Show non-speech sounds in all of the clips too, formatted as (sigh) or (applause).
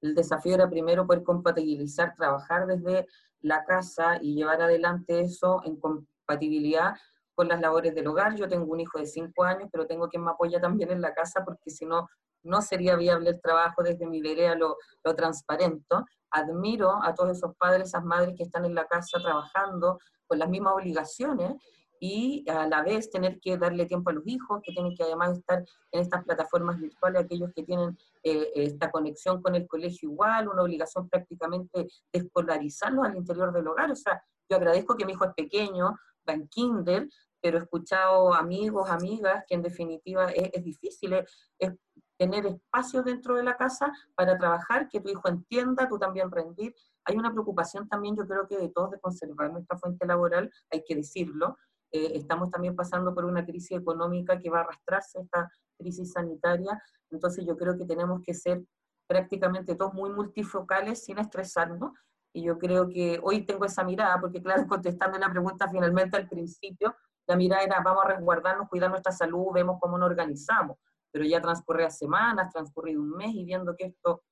el desafío era primero poder compatibilizar, trabajar desde la casa y llevar adelante eso en compatibilidad con las labores del hogar. Yo tengo un hijo de cinco años, pero tengo quien me apoya también en la casa porque si no, no sería viable el trabajo desde mi vereda, lo, lo transparente. Admiro a todos esos padres, esas madres que están en la casa trabajando con las mismas obligaciones y a la vez tener que darle tiempo a los hijos, que tienen que además estar en estas plataformas virtuales, aquellos que tienen eh, esta conexión con el colegio igual, una obligación prácticamente de escolarizarlos al interior del hogar. O sea, yo agradezco que mi hijo es pequeño, va en kinder, pero he escuchado amigos, amigas, que en definitiva es, difícil, tener espacio dentro de la casa para trabajar, que tu hijo entienda, tú también rendir. Hay una preocupación también, yo creo que de todos, de conservar nuestra fuente laboral, hay que decirlo, eh, estamos también pasando por una crisis económica que va a arrastrarse esta crisis sanitaria, entonces yo creo que tenemos que ser prácticamente todos muy multifocales sin estresarnos, y yo creo que hoy tengo esa mirada, porque claro, (laughs) contestando la pregunta finalmente al principio, la mirada era vamos a resguardarnos, cuidar nuestra salud, vemos cómo nos organizamos, pero ya transcurre a semanas, transcurrido un mes y viendo que esto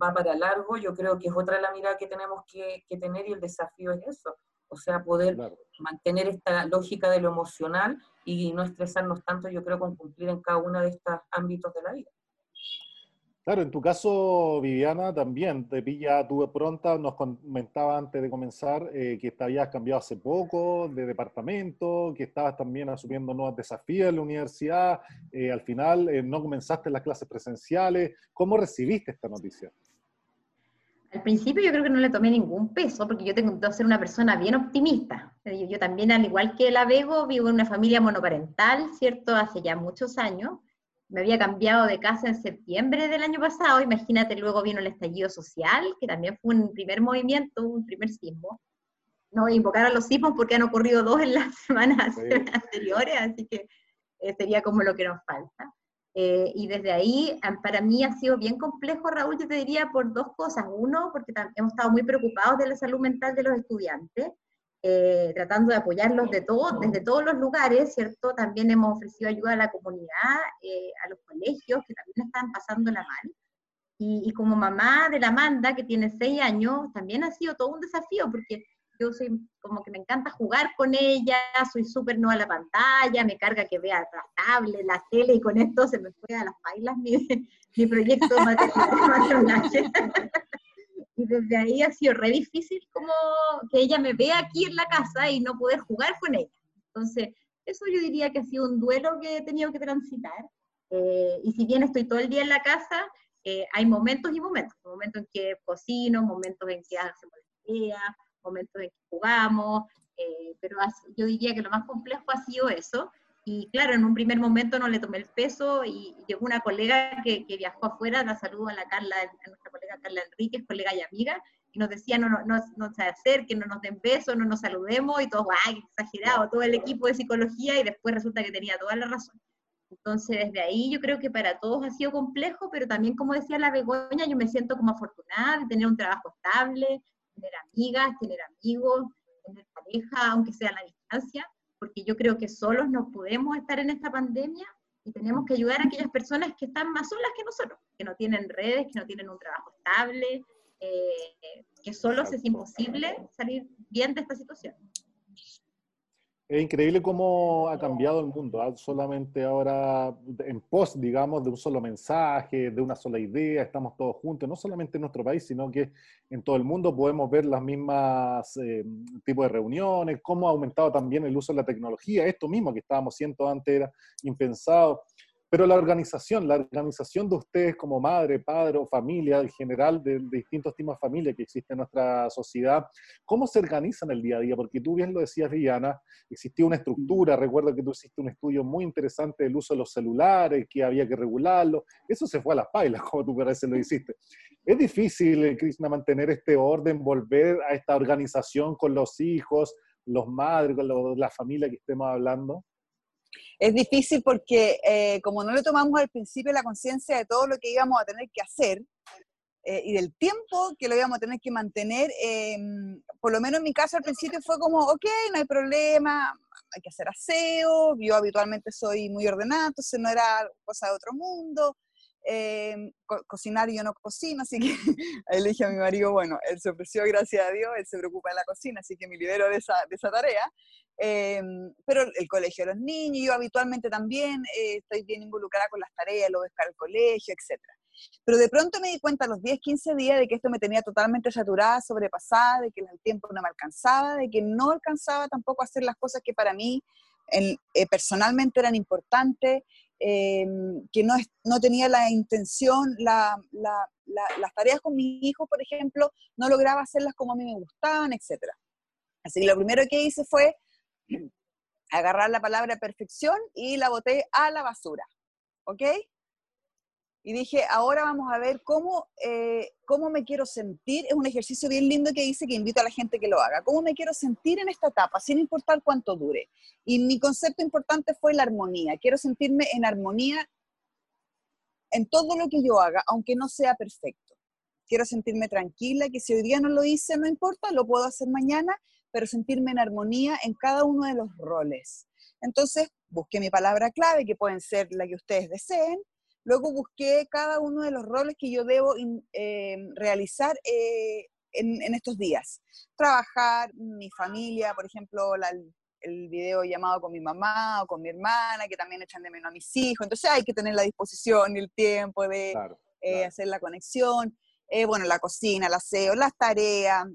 va para largo, yo creo que es otra la mirada que tenemos que, que tener y el desafío es eso, o sea, poder mantener esta lógica de lo emocional y no estresarnos tanto, yo creo, con cumplir en cada uno de estos ámbitos de la vida. Claro, en tu caso, Viviana, también te pilla tú pronta, nos comentaba antes de comenzar eh, que te habías cambiado hace poco de departamento, que estabas también asumiendo nuevos desafíos en la universidad, eh, al final eh, no comenzaste las clases presenciales. ¿Cómo recibiste esta noticia? Al principio yo creo que no le tomé ningún peso, porque yo tengo que ser una persona bien optimista. Yo, también, al igual que la Vego, vivo en una familia monoparental, ¿cierto? Hace ya muchos años. Me había cambiado de casa en septiembre del año pasado, imagínate, luego vino el estallido social, que también fue un primer movimiento, un primer sismo. No voy a invocar a los sismos porque han ocurrido dos en las (laughs) semanas anteriores, así que eh, sería como lo que nos falta. Eh, y desde ahí, para mí ha sido bien complejo, Raúl, yo te diría por dos cosas. Uno, porque hemos estado muy preocupados de la salud mental de los estudiantes, eh, tratando de apoyarlos de todo, desde todos los lugares, ¿cierto? También hemos ofrecido ayuda a la comunidad, eh, a los colegios, que también están pasando la mal. Y, y, como mamá de la Amanda, que tiene seis años, también ha sido todo un desafío, porque yo soy como que me encanta jugar con ella, soy súper nueva a la pantalla, me carga que vea la tablet, la tele, y con esto se me fue a las bailas mi, (laughs) mi proyecto (laughs) de matemáticas. (laughs) y desde ahí ha sido re difícil como que ella me vea aquí en la casa y no poder jugar con ella. Entonces, eso yo diría que ha sido un duelo que he tenido que transitar. Eh, y si bien estoy todo el día en la casa, eh, hay momentos y momentos, momentos en que cocino, momentos en que hacemos tareas, momentos en que jugamos, eh, pero yo diría que lo más complejo ha sido eso. Y claro, en un primer momento no le tomé el peso y llegó una colega que, viajó afuera, la saludo a la Carla, a nuestra colega Carla Enríquez, colega y amiga, y nos decía no, no, no, no se acerquen, no nos den besos, no nos saludemos, y todo, ¡ay, exagerado! Todo el equipo de psicología y después resulta que tenía toda la razón. Entonces, desde ahí yo creo que para todos ha sido complejo, pero también, como decía la Begoña, yo me siento como afortunada de tener un trabajo estable, tener amigas, tener amigos, tener pareja, aunque sea a la distancia, porque yo creo que solos no podemos estar en esta pandemia y tenemos que ayudar a aquellas personas que están más solas que nosotros, que no tienen redes, que no tienen un trabajo estable, eh, que solos es imposible salir bien de esta situación. Es increíble cómo ha cambiado el mundo, ¿ah? solamente ahora en post, digamos, de un solo mensaje, de una sola idea, estamos todos juntos, no solamente en nuestro país, sino que en todo el mundo podemos ver las mismas eh, tipos de reuniones, cómo ha aumentado también el uso de la tecnología, esto mismo que estábamos haciendo antes era impensado. Pero la organización, la organización de ustedes como madre, padre o familia, en general, de, distintos tipos de familia que existen en nuestra sociedad, ¿cómo se organizan el día a día? Porque tú bien lo decías, Viviana, existía una estructura, recuerdo que tú hiciste un estudio muy interesante del uso de los celulares, que había que regularlo, eso se fue a las pailas, (laughs) como tú parece lo hiciste. Es difícil, Krishna, mantener este orden, volver a esta organización con los hijos, los madres, con la familia que estemos hablando es difícil porque eh, como no le tomamos al principio la conciencia de todo lo que íbamos a tener que hacer eh, y del tiempo que lo íbamos a tener que mantener, em, por lo menos en mi caso al principio fue como, ok, no hay problema, hay que hacer aseo, yo habitualmente soy muy ordenado, entonces no era cosa de otro mundo. Eh, cocinar y yo no cocino, así que (laughs) ahí le dije a mi marido, bueno, él se ofreció, gracias a Dios, él se preocupa de la cocina, así que me libero de esa, de esa tarea. Eh, pero el colegio de los niños, yo habitualmente también eh, estoy bien involucrada con las tareas, lo buscar el colegio, etc. Pero de pronto me di cuenta a los 10, 15 días de que esto me tenía totalmente saturada, sobrepasada, de que el tiempo no me alcanzaba, de que no alcanzaba tampoco a hacer las cosas que para mí personalmente eran importantes, Em, que no, no tenía la intención, la, las tareas con mi hijo, por ejemplo, no lograba hacerlas como a mí me gustaban, etc. Así que lo primero que hice fue (clears throat) agarrar la palabra perfección y la boté a la basura. ¿Ok? Y dije, ahora vamos a ver cómo, eh, cómo me quiero sentir. Es un ejercicio bien lindo que hice que invito a la gente que lo haga. ¿Cómo me quiero sentir en esta etapa, sin importar cuánto dure? Y mi concepto importante fue la armonía. Quiero sentirme en armonía en todo lo que yo haga, aunque no sea perfecto. Quiero sentirme tranquila, que si hoy día no lo hice, no importa, lo puedo hacer mañana, pero sentirme en armonía en cada uno de los roles. Entonces, busqué mi palabra clave, que pueden ser la que ustedes deseen, Luego busqué cada uno de los roles que yo debo em, realizar eh, en, estos días. Trabajar, mi familia, por ejemplo, el video llamado con mi mamá o con mi hermana, que también echan de menos a mis hijos. Entonces hay que tener la disposición y el tiempo de eh, hacer la conexión. Eh, bueno, la cocina, el aseo, las tareas.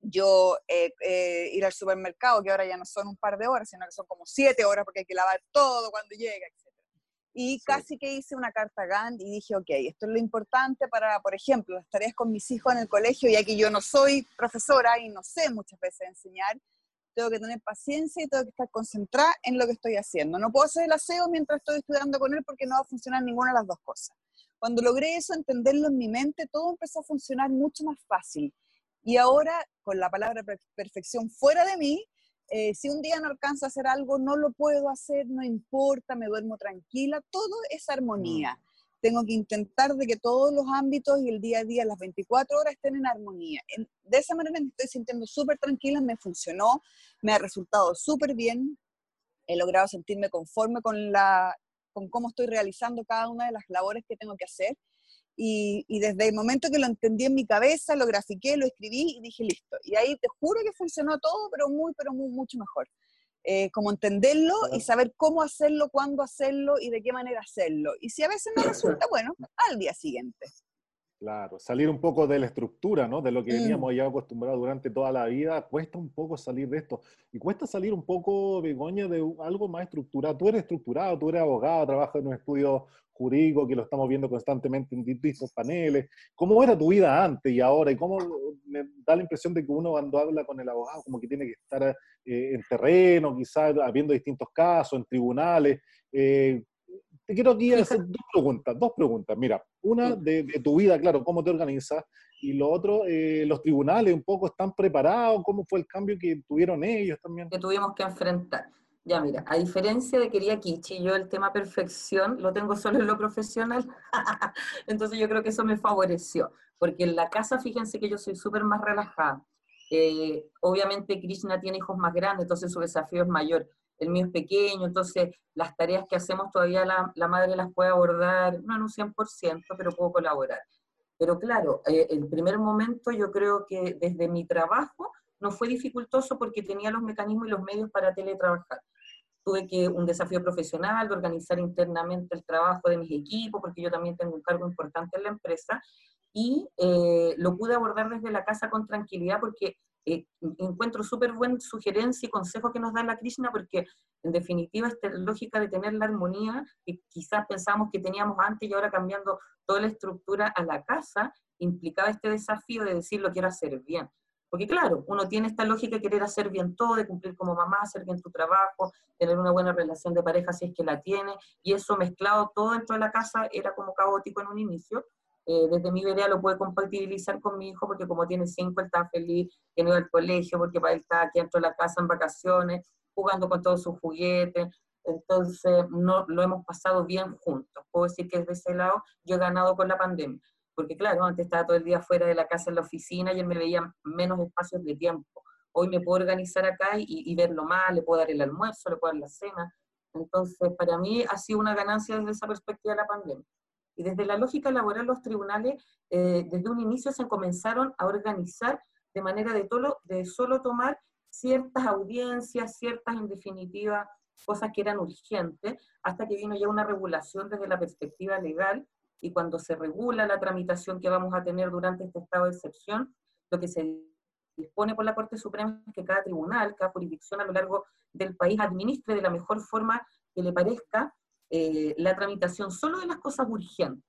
Yo ir al supermercado, que ahora ya no son un par de horas, sino que son como siete horas porque hay que lavar todo cuando llega, etc. Y casi que hice una carta Gantt y dije, ok, esto es lo importante para, por ejemplo, las tareas con mis hijos en el colegio, ya que yo no soy profesora y no sé muchas veces enseñar, tengo que tener paciencia y tengo que estar concentrada en lo que estoy haciendo. No puedo hacer el aseo mientras estoy estudiando con él porque no va a funcionar ninguna de las dos cosas. Cuando logré eso, entenderlo en mi mente, todo empezó a funcionar mucho más fácil. Y ahora, con la palabra perfección fuera de mí, eh, si un día no alcanzo a hacer algo, no lo puedo hacer, no importa, me duermo tranquila, todo es armonía. Mm. Tengo que intentar de que todos los ámbitos y el día a día, las 24 horas, estén en armonía. de esa manera me estoy sintiendo súper tranquila, me funcionó, me ha resultado súper bien, he logrado sentirme conforme con, la, con cómo estoy realizando cada una de las labores que tengo que hacer y, desde el momento que lo entendí en mi cabeza, lo grafiqué, lo escribí y dije, listo. Y ahí te juro que funcionó todo, pero muy, pero muy, mucho mejor. Eh, como entenderlo y saber cómo hacerlo, cuándo hacerlo y de qué manera hacerlo. Y si a veces no resulta, (clears throat) bueno, al día siguiente. Claro, salir un poco de la estructura, ¿no? De lo que mm. veníamos ya acostumbrados durante toda la vida, cuesta un poco salir de esto. Y cuesta salir un poco, Begoña, de algo más estructurado. Tú eres estructurado, tú eres abogado, trabajas en un estudio jurídico que lo estamos viendo constantemente en distintos paneles. ¿Cómo era tu vida antes y ahora? Y cómo me da la impresión de que uno cuando habla con el abogado como que tiene que estar eh, en terreno, quizás habiendo distintos casos, en tribunales. Eh, te quiero aquí hacer dos preguntas, dos preguntas. Mira, una de, tu vida, claro, cómo te organizas, y lo otro, eh, los tribunales un poco están preparados, cómo fue el cambio que tuvieron ellos también. Que tuvimos que enfrentar. Ya, mira, a diferencia de Quería Kichi, yo el tema perfección lo tengo solo en lo profesional, (laughs) entonces yo creo que eso me favoreció, porque en la casa, fíjense que yo soy súper más relajada. Eh, obviamente Krishna tiene hijos más grandes, entonces su desafío es mayor el mío es pequeño, entonces las tareas que hacemos todavía la, madre las puede abordar, no en un 100%, pero puedo colaborar. Pero claro, eh, el primer momento yo creo que desde mi trabajo no fue dificultoso porque tenía los mecanismos y los medios para teletrabajar. Tuve que un desafío profesional de organizar internamente el trabajo de mis equipos, porque yo también tengo un cargo importante en la empresa, y eh, lo pude abordar desde la casa con tranquilidad porque eh, encuentro súper buena sugerencia y consejo que nos da la Krishna, porque en definitiva esta lógica de tener la armonía, que quizás pensamos que teníamos antes y ahora cambiando toda la estructura a la casa, implicaba este desafío de decir lo quiero hacer bien. Porque claro, uno tiene esta lógica de querer hacer bien todo, de cumplir como mamá, hacer bien tu trabajo, tener una buena relación de pareja si es que la tiene, y eso mezclado todo dentro de la casa era como caótico en un inicio, eh, desde mi vereda lo puede compatibilizar con mi hijo porque como tiene cinco, está feliz, que no al colegio, porque para él está aquí dentro de la casa en vacaciones, jugando con todos sus juguetes. Entonces, no, lo hemos pasado bien juntos. Puedo decir que desde ese lado yo he ganado con la pandemia. Porque claro, antes estaba todo el día fuera de la casa en la oficina y él me veía menos espacios de tiempo. Hoy me puedo organizar acá y, y verlo más, le puedo dar el almuerzo, le puedo dar la cena. Entonces, para mí ha sido una ganancia desde esa perspectiva de la pandemia. Y desde la lógica laboral, los tribunales eh, desde un inicio se comenzaron a organizar de manera de, todo, de solo tomar ciertas audiencias, ciertas, en definitiva, cosas que eran urgentes, hasta que vino ya una regulación desde la perspectiva legal, y cuando se regula la tramitación que vamos a tener durante este estado de excepción, lo que se dispone por la Corte Suprema es que cada tribunal, cada jurisdicción a lo largo del país administre de la mejor forma que le parezca eh, la tramitación solo de las cosas urgentes.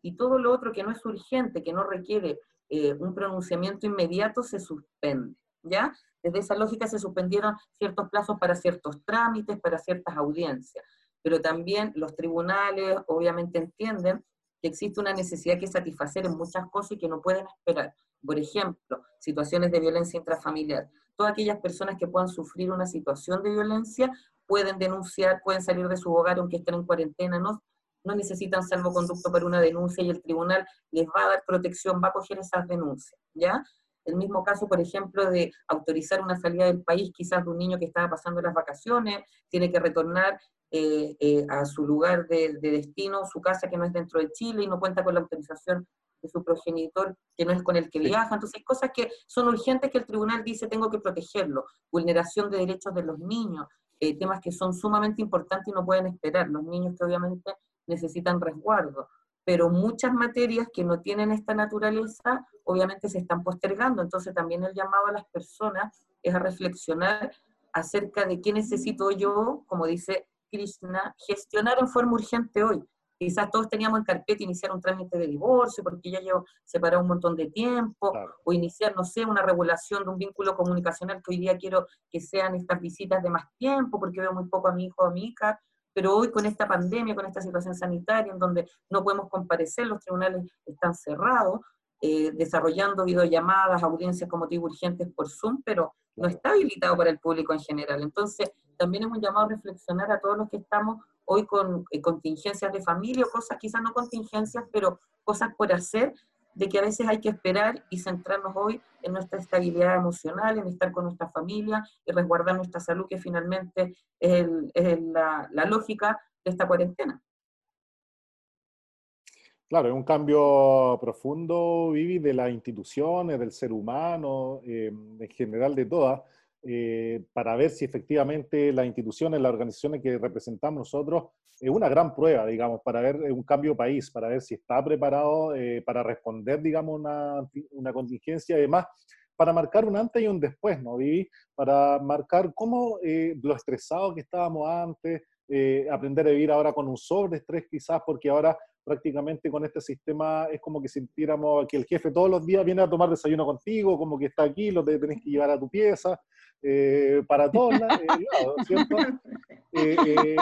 Y todo lo otro que no es urgente, que no requiere eh, un pronunciamiento inmediato, se suspende. ¿Ya? Desde esa lógica se suspendieron ciertos plazos para ciertos trámites, para ciertas audiencias. Pero también los tribunales obviamente entienden que existe una necesidad que satisfacer en muchas cosas y que no pueden esperar. Por ejemplo, situaciones de violencia intrafamiliar. Todas aquellas personas que puedan sufrir una situación de violencia pueden denunciar, pueden salir de su hogar aunque estén en cuarentena, no, no necesitan salvoconducto para una denuncia y el tribunal les va a dar protección, va a coger esas denuncias, ¿ya? El mismo caso, por ejemplo, de autorizar una salida del país, quizás de un niño que estaba pasando las vacaciones, tiene que retornar eh, eh, a su lugar de, de, destino, su casa que no es dentro de Chile y no cuenta con la autorización de su progenitor que no es con el que viaja. Entonces hay cosas que son urgentes que el tribunal dice tengo que protegerlo. Vulneración de derechos de los niños, eh, temas que son sumamente importantes y no pueden esperar. Los niños que obviamente necesitan resguardo. Pero muchas materias que no tienen esta naturaleza obviamente se están postergando. Entonces también el llamado a las personas es a reflexionar acerca de qué necesito yo, como dice Krishna, gestionar en forma urgente hoy. Quizás todos teníamos en carpeta iniciar un trámite de divorcio porque ya llevo separado un montón de tiempo, o iniciar, no sé, una regulación de un vínculo comunicacional que hoy día quiero que sean estas visitas de más tiempo porque veo muy poco a mi hijo o a mi hija, pero hoy con esta pandemia, con esta situación sanitaria en donde no podemos comparecer, los tribunales están cerrados, eh, desarrollando videollamadas, audiencias como motivo urgentes por Zoom, pero no está habilitado para el público en general. Entonces, también hemos llamado a reflexionar a todos los que estamos hoy con eh, contingencias de familia o cosas, quizás no contingencias, pero cosas por hacer, de que a veces hay que esperar y centrarnos hoy en nuestra estabilidad emocional, en estar con nuestra familia y resguardar nuestra salud, que finalmente es, la, la, lógica de esta cuarentena. Claro, es un cambio profundo, Vivi, de las instituciones, del ser humano, eh, en general de todas. Eh, para ver si efectivamente las instituciones, las organizaciones que representamos nosotros, es una gran prueba, digamos, para ver un cambio país, para ver si está preparado eh, para responder, digamos, una, una contingencia, además, para marcar un antes y un después, ¿no, Vivi? Para marcar cómo eh, lo estresado que estábamos antes, aprender a vivir ahora con un sobreestrés quizás, porque ahora prácticamente con este sistema es como que sintiéramos que el jefe todos los días viene a tomar desayuno contigo, como que está aquí, lo tenés que llevar a tu pieza, eh, para todos eh, (laughs) ¿cierto? Eh,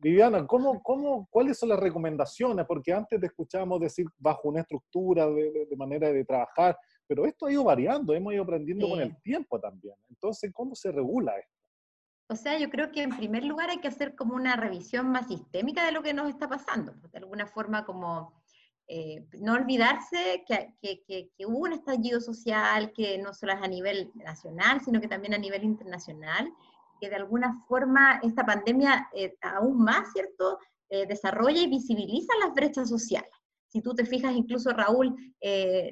Viviana, ¿cómo, cómo, cuáles son las recomendaciones? Porque antes te escuchábamos decir bajo una estructura de, de, manera de trabajar, pero esto ha ido variando, hemos ido aprendiendo con el tiempo también. Entonces, ¿cómo se regula esto? O sea, yo creo que en primer lugar hay que hacer como una revisión más sistémica de lo que nos está pasando, de alguna forma como eh, no olvidarse que, hubo un estallido social que no solo es a nivel nacional, sino que también a nivel internacional, que de alguna forma esta pandemia eh, aún más, ¿cierto?, eh, desarrolla y visibiliza las brechas sociales. Si tú te fijas, incluso Raúl,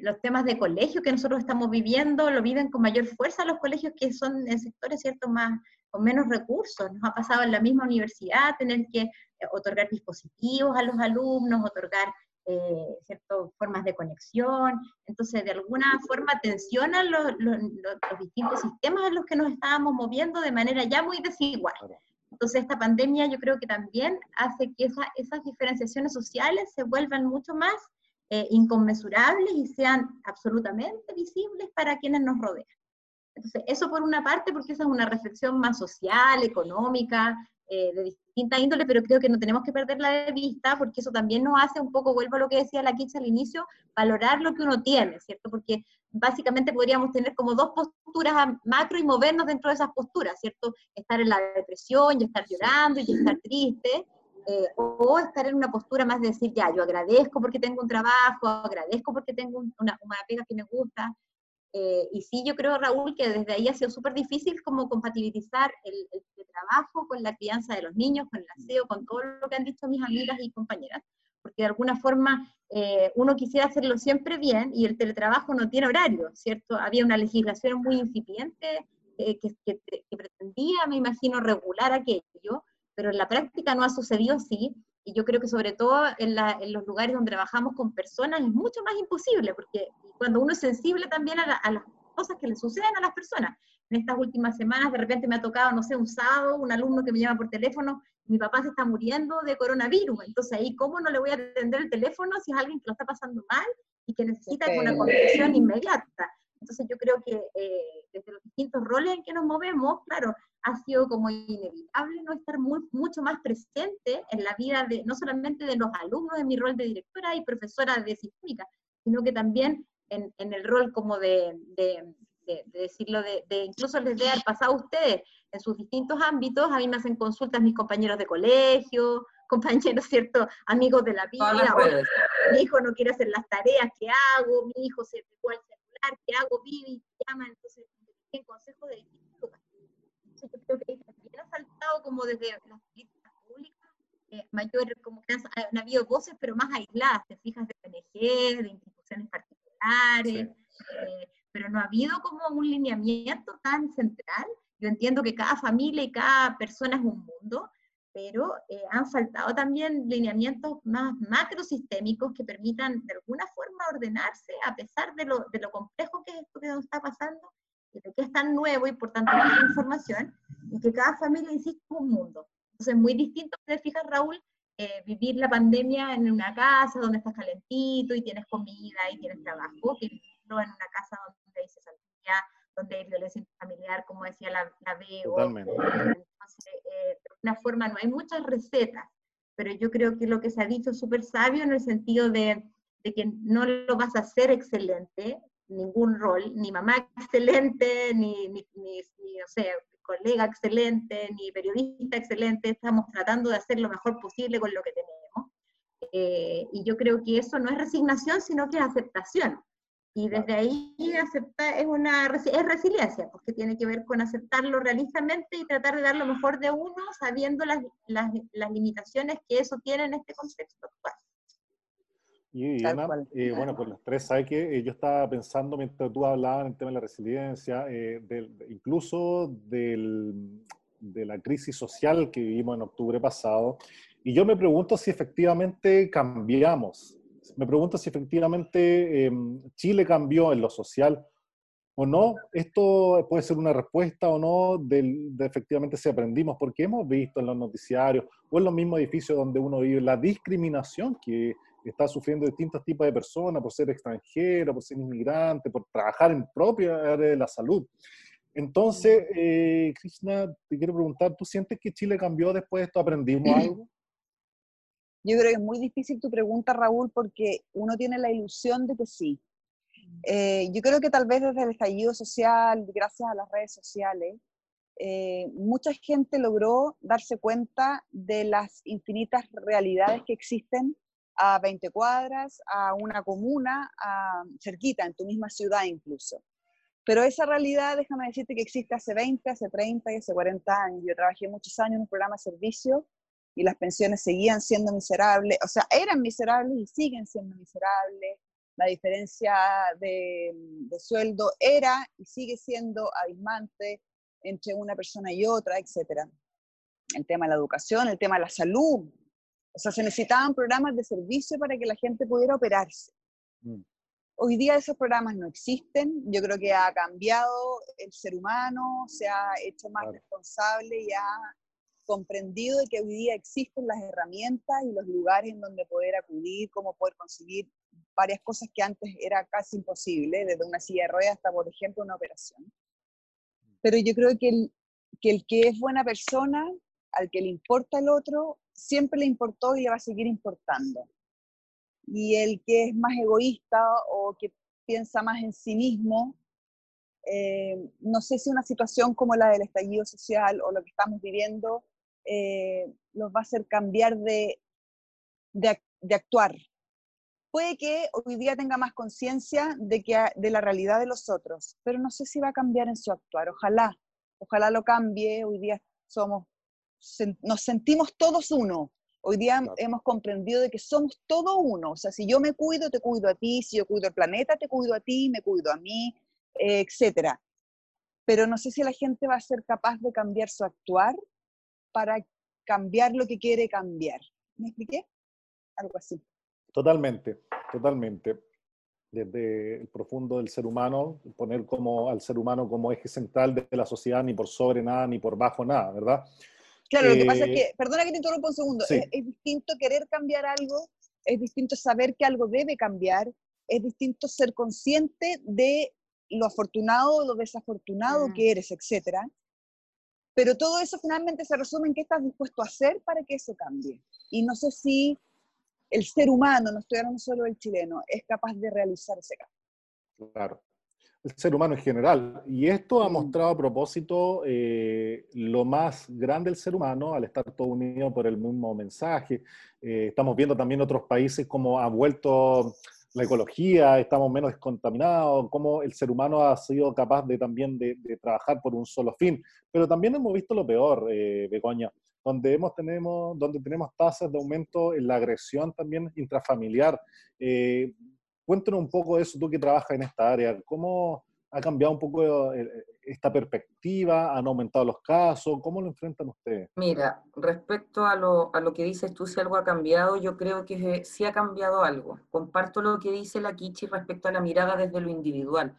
los temas de colegio que nosotros estamos viviendo, lo viven con mayor fuerza los colegios que son en sectores, ¿cierto?, más, con menos recursos. Nos ha pasado en la misma universidad tener que otorgar dispositivos a los alumnos, otorgar eh, ciertas formas de conexión, entonces de alguna forma tensionan los, los, distintos sistemas en los que nos estábamos moviendo de manera ya muy desigual. Entonces esta pandemia yo creo que también hace que esas diferenciaciones sociales se vuelvan mucho más eh, inconmensurables y sean absolutamente visibles para quienes nos rodean. Entonces, eso por una parte, porque esa es una reflexión más social, económica, eh, de distinta índole, pero creo que no tenemos que perderla de vista porque eso también nos hace un poco, vuelvo a lo que decía la Kitsch al inicio, valorar lo que uno tiene, ¿cierto? Porque básicamente podríamos tener como dos posturas macro y movernos dentro de esas posturas, ¿cierto? Estar en la depresión y estar llorando y estar triste, eh, o estar en una postura más de decir, ya, yo agradezco porque tengo un trabajo, agradezco porque tengo una, una pega que me gusta, eh, y sí, yo creo, Raúl, que desde ahí ha sido súper difícil como compatibilizar el, trabajo con la crianza de los niños, con el aseo, con todo lo que han dicho mis amigas y compañeras, porque de alguna forma eh, uno quisiera hacerlo siempre bien y el teletrabajo no tiene horario, ¿cierto? Había una legislación muy incipiente eh, que, pretendía, me imagino, regular aquello, pero en la práctica no ha sucedido así. Y yo creo que sobre todo en, los lugares donde trabajamos con personas es mucho más imposible, porque cuando uno es sensible también a, a las cosas que le suceden a las personas. En estas últimas semanas de repente me ha tocado, no sé, un sábado, un alumno que me llama por teléfono mi papá se está muriendo de coronavirus, entonces ahí cómo no le voy a atender el teléfono si es alguien que lo está pasando mal y que necesita una contención inmediata. Entonces yo creo que eh, desde los distintos roles en que nos movemos, claro, ha sido como inevitable no estar muy, mucho más presente en la vida de, no solamente de los alumnos en mi rol de directora y profesora de sistémica, sino que también en, en el rol como de, de, de, decirlo, de, incluso les de haber pasado a ustedes en sus distintos ámbitos, a mí me hacen consultas mis compañeros de colegio, (laughs) compañeros, ¿cierto? Amigos de la vida, mi hijo no quiere hacer las tareas, ¿qué hago? Mi hijo se pegó al celular, ¿qué hago? Vivi, llama, entonces, en consejo de distintos Entonces, yo creo que también ha saltado como desde las políticas públicas, eh, mayor, como que han, habido voces, pero más aisladas, te fijas, de PNG, de instituciones particulares, eh, pero no ha habido como un lineamiento tan central. Yo entiendo que cada familia y cada persona es un mundo, pero eh, han faltado también lineamientos más macrosistémicos que permitan de alguna forma ordenarse a pesar de lo, de lo complejo que es esto que nos está pasando y de que es tan nuevo y por tanto hay información y que cada familia, insisto, es un mundo. Entonces es muy distinto, te fijas Raúl, eh, vivir la pandemia en una casa donde estás calentito y tienes comida y tienes trabajo, que vivirlo en una casa donde hay cesantía, donde hay violencia familiar, como decía la, la Bego. Totalmente. Entonces, eh, de alguna forma no hay muchas recetas, pero yo creo que lo que se ha dicho es súper sabio en el sentido de, de, que no lo vas a hacer excelente, ningún rol, ni mamá excelente, ni, ni, ni, no sé, colega excelente, ni periodista excelente, estamos tratando de hacer lo mejor posible con lo que tenemos. Eh, y yo creo que eso no es resignación, sino que es aceptación. Y desde ahí aceptar es una es resiliencia, porque tiene que ver con aceptarlo realistamente y tratar de dar lo mejor de uno, sabiendo las, las, las limitaciones que eso tiene en este contexto actual. Y Ana, eh, bueno, pues los tres, ¿sabes qué? Eh, yo estaba pensando mientras tú hablabas en el tema de la resiliencia, eh, del, incluso del, de la crisis social que vivimos en octubre pasado, y yo me pregunto si efectivamente cambiamos me pregunto si efectivamente em, Chile cambió en lo social o no. Esto puede ser una respuesta o no de, efectivamente si aprendimos, porque hemos visto en los noticiarios o en los mismos edificios donde uno vive la discriminación que está sufriendo distintos tipos de personas por ser extranjero, por ser inmigrante, por trabajar en propia área de la salud. Entonces, eh, Krishna, te quiero preguntar, ¿tú sientes que Chile cambió después de esto? ¿Aprendimos (clears throat) algo? Yo creo que es muy difícil tu pregunta, Raúl, porque uno tiene la ilusión de que sí. Eh, yo creo que tal vez desde el estallido social, gracias a las redes sociales, eh, mucha gente logró darse cuenta de las infinitas realidades que existen a 20 cuadras, a una comuna, a cerquita, en tu misma ciudad incluso. Pero esa realidad, déjame decirte que existe hace 20, hace 30 y hace 40 años. Yo trabajé muchos años en un programa de servicio y las pensiones seguían siendo miserables, o sea, eran miserables y siguen siendo miserables. La diferencia de, sueldo era y sigue siendo abismante entre una persona y otra, etc. El tema de la educación, el tema de la salud. O sea, se necesitaban programas de servicio para que la gente pudiera operarse. Mm. Hoy día esos programas no existen. Yo creo que ha cambiado el ser humano, se ha hecho más responsable y ha comprendido de que hoy día existen las herramientas y los lugares en donde poder acudir, cómo poder conseguir varias cosas que antes era casi imposible, desde una silla de ruedas hasta, por ejemplo, una operación. Pero yo creo que el, que el que es buena persona, al que le importa el otro, siempre le importó y le va a seguir importando. Y el que es más egoísta o que piensa más en sí mismo, eh, no sé si una situación como la del estallido social o lo que estamos viviendo eh, los va a hacer cambiar de, de, actuar. Puede que hoy día tenga más conciencia de, que, de la realidad de los otros, pero no sé si va a cambiar en su actuar. Ojalá, ojalá lo cambie. Hoy día somos, nos sentimos todos uno. Hoy día hemos comprendido de que somos todo uno. O sea, si yo me cuido, te cuido a ti. Si yo cuido el planeta, te cuido a ti, me cuido a mí, eh, etcétera. Pero no sé si la gente va a ser capaz de cambiar su actuar para cambiar lo que quiere cambiar. ¿Me expliqué? Algo así. Totalmente, totalmente. Desde el profundo del ser humano, poner como al ser humano como eje central de la sociedad, ni por sobre nada, ni por bajo nada, ¿verdad? Claro, lo que pasa es que, eh, perdona que te interrumpa un segundo, es, distinto querer cambiar algo, es distinto saber que algo debe cambiar, es distinto ser consciente de lo afortunado o lo desafortunado mm. que eres, etcétera. Pero todo eso finalmente se resume en qué estás dispuesto a hacer para que eso cambie. Y no sé si el ser humano, no estoy hablando solo del chileno, es capaz de realizar ese cambio. Claro el ser humano en general. Y esto ha mostrado a propósito eh, lo más grande del ser humano al estar todo unido por el mismo mensaje. Eh, estamos viendo también otros países cómo ha vuelto la ecología, estamos menos descontaminados, cómo el ser humano ha sido capaz de también de, trabajar por un solo fin. Pero también hemos visto lo peor, eh, Begoña, donde, hemos, tenemos, donde tenemos tasas de aumento en la agresión también intrafamiliar. Eh, Cuéntanos un poco de eso, tú que trabajas en esta área, ¿cómo ha cambiado un poco eh, esta perspectiva? ¿Han aumentado los casos? ¿Cómo lo enfrentan ustedes? Mira, respecto a lo, a lo que dices tú, si algo ha cambiado, yo creo que sí ha cambiado algo. Comparto lo que dice la Kichi respecto a la mirada desde lo individual,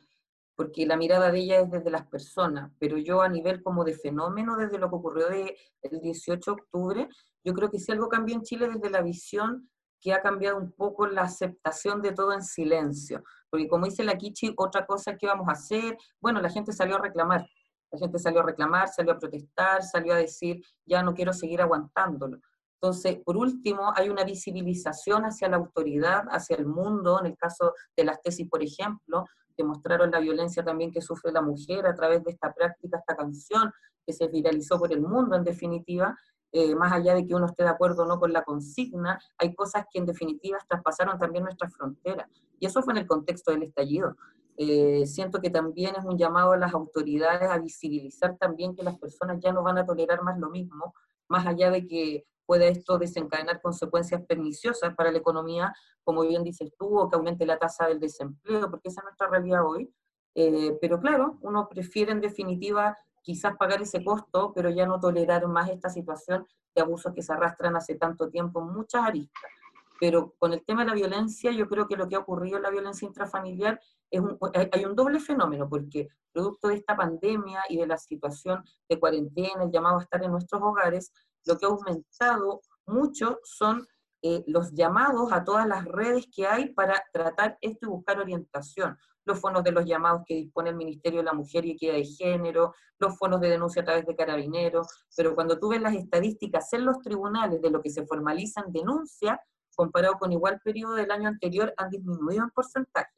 porque la mirada de ella es desde las personas, pero yo a nivel como de fenómeno, desde lo que ocurrió de, el 18 de octubre, yo creo que sí algo cambió en Chile desde la visión que ha cambiado un poco la aceptación de todo en silencio. Porque como dice la Kichi, otra cosa que vamos a hacer, bueno, la gente salió a reclamar, la gente salió a reclamar, salió a protestar, salió a decir, ya no quiero seguir aguantándolo. Entonces, por último, hay una visibilización hacia la autoridad, hacia el mundo, en el caso de las tesis, por ejemplo, que mostraron la violencia también que sufre la mujer a través de esta práctica, esta canción que se viralizó por el mundo en definitiva, eh, más allá de que uno esté de acuerdo o no con la consigna, hay cosas que en definitiva traspasaron también nuestras fronteras. Y eso fue en el contexto del estallido. Eh, siento que también es un llamado a las autoridades a visibilizar también que las personas ya no van a tolerar más lo mismo, más allá de que pueda esto desencadenar consecuencias perniciosas para la economía, como bien dices tú, o que aumente la tasa del desempleo, porque esa es nuestra realidad hoy. Eh, pero claro, uno prefiere en definitiva quizás pagar ese costo, pero ya no tolerar más esta situación de abusos que se arrastran hace tanto tiempo en muchas aristas. Pero con el tema de la violencia, yo creo que lo que ha ocurrido en la violencia intrafamiliar es un, hay un doble fenómeno, porque producto de esta pandemia y de la situación de cuarentena, el llamado a estar en nuestros hogares, lo que ha aumentado mucho son eh, los llamados a todas las redes que hay para tratar esto y buscar orientación los fondos de los llamados que dispone el Ministerio de la Mujer y Equidad de Género, los fondos de denuncia a través de carabineros, pero cuando tú ves las estadísticas en los tribunales de lo que se formaliza en denuncia, comparado con igual periodo del año anterior, han disminuido en porcentaje.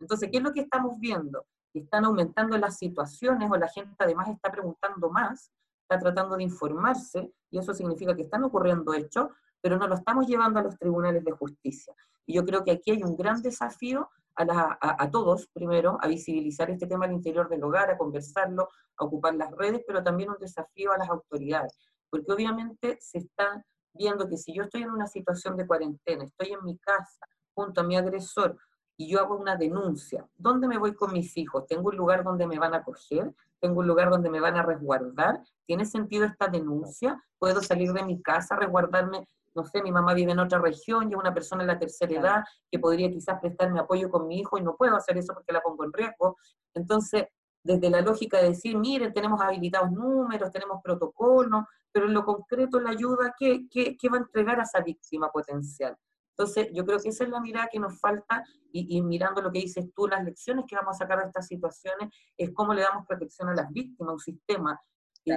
Entonces, ¿qué es lo que estamos viendo? Están aumentando las situaciones o la gente además está preguntando más, está tratando de informarse, y eso significa que están ocurriendo hechos, pero no lo estamos llevando a los tribunales de justicia. Y yo creo que aquí hay un gran desafío a, todos, primero, a visibilizar este tema al interior del hogar, a conversarlo, a ocupar las redes, pero también un desafío a las autoridades, porque obviamente se está viendo que si yo estoy en una situación de cuarentena, estoy en mi casa junto a mi agresor y yo hago una denuncia, ¿dónde me voy con mis hijos? ¿Tengo un lugar donde me van a acoger? ¿Tengo un lugar donde me van a resguardar? ¿Tiene sentido esta denuncia? ¿Puedo salir de mi casa, resguardarme no sé, mi mamá vive en otra región, es una persona en la tercera edad que podría quizás prestarme apoyo con mi hijo y no puedo hacer eso porque la pongo en riesgo. Entonces, desde la lógica de decir, miren, tenemos habilitados números, tenemos protocolos, pero en lo concreto la ayuda, ¿qué, qué, qué va a entregar a esa víctima potencial? Entonces, yo creo que esa es la mirada que nos falta y, y, mirando lo que dices tú, las lecciones que vamos a sacar de estas situaciones es cómo le damos protección a las víctimas, un sistema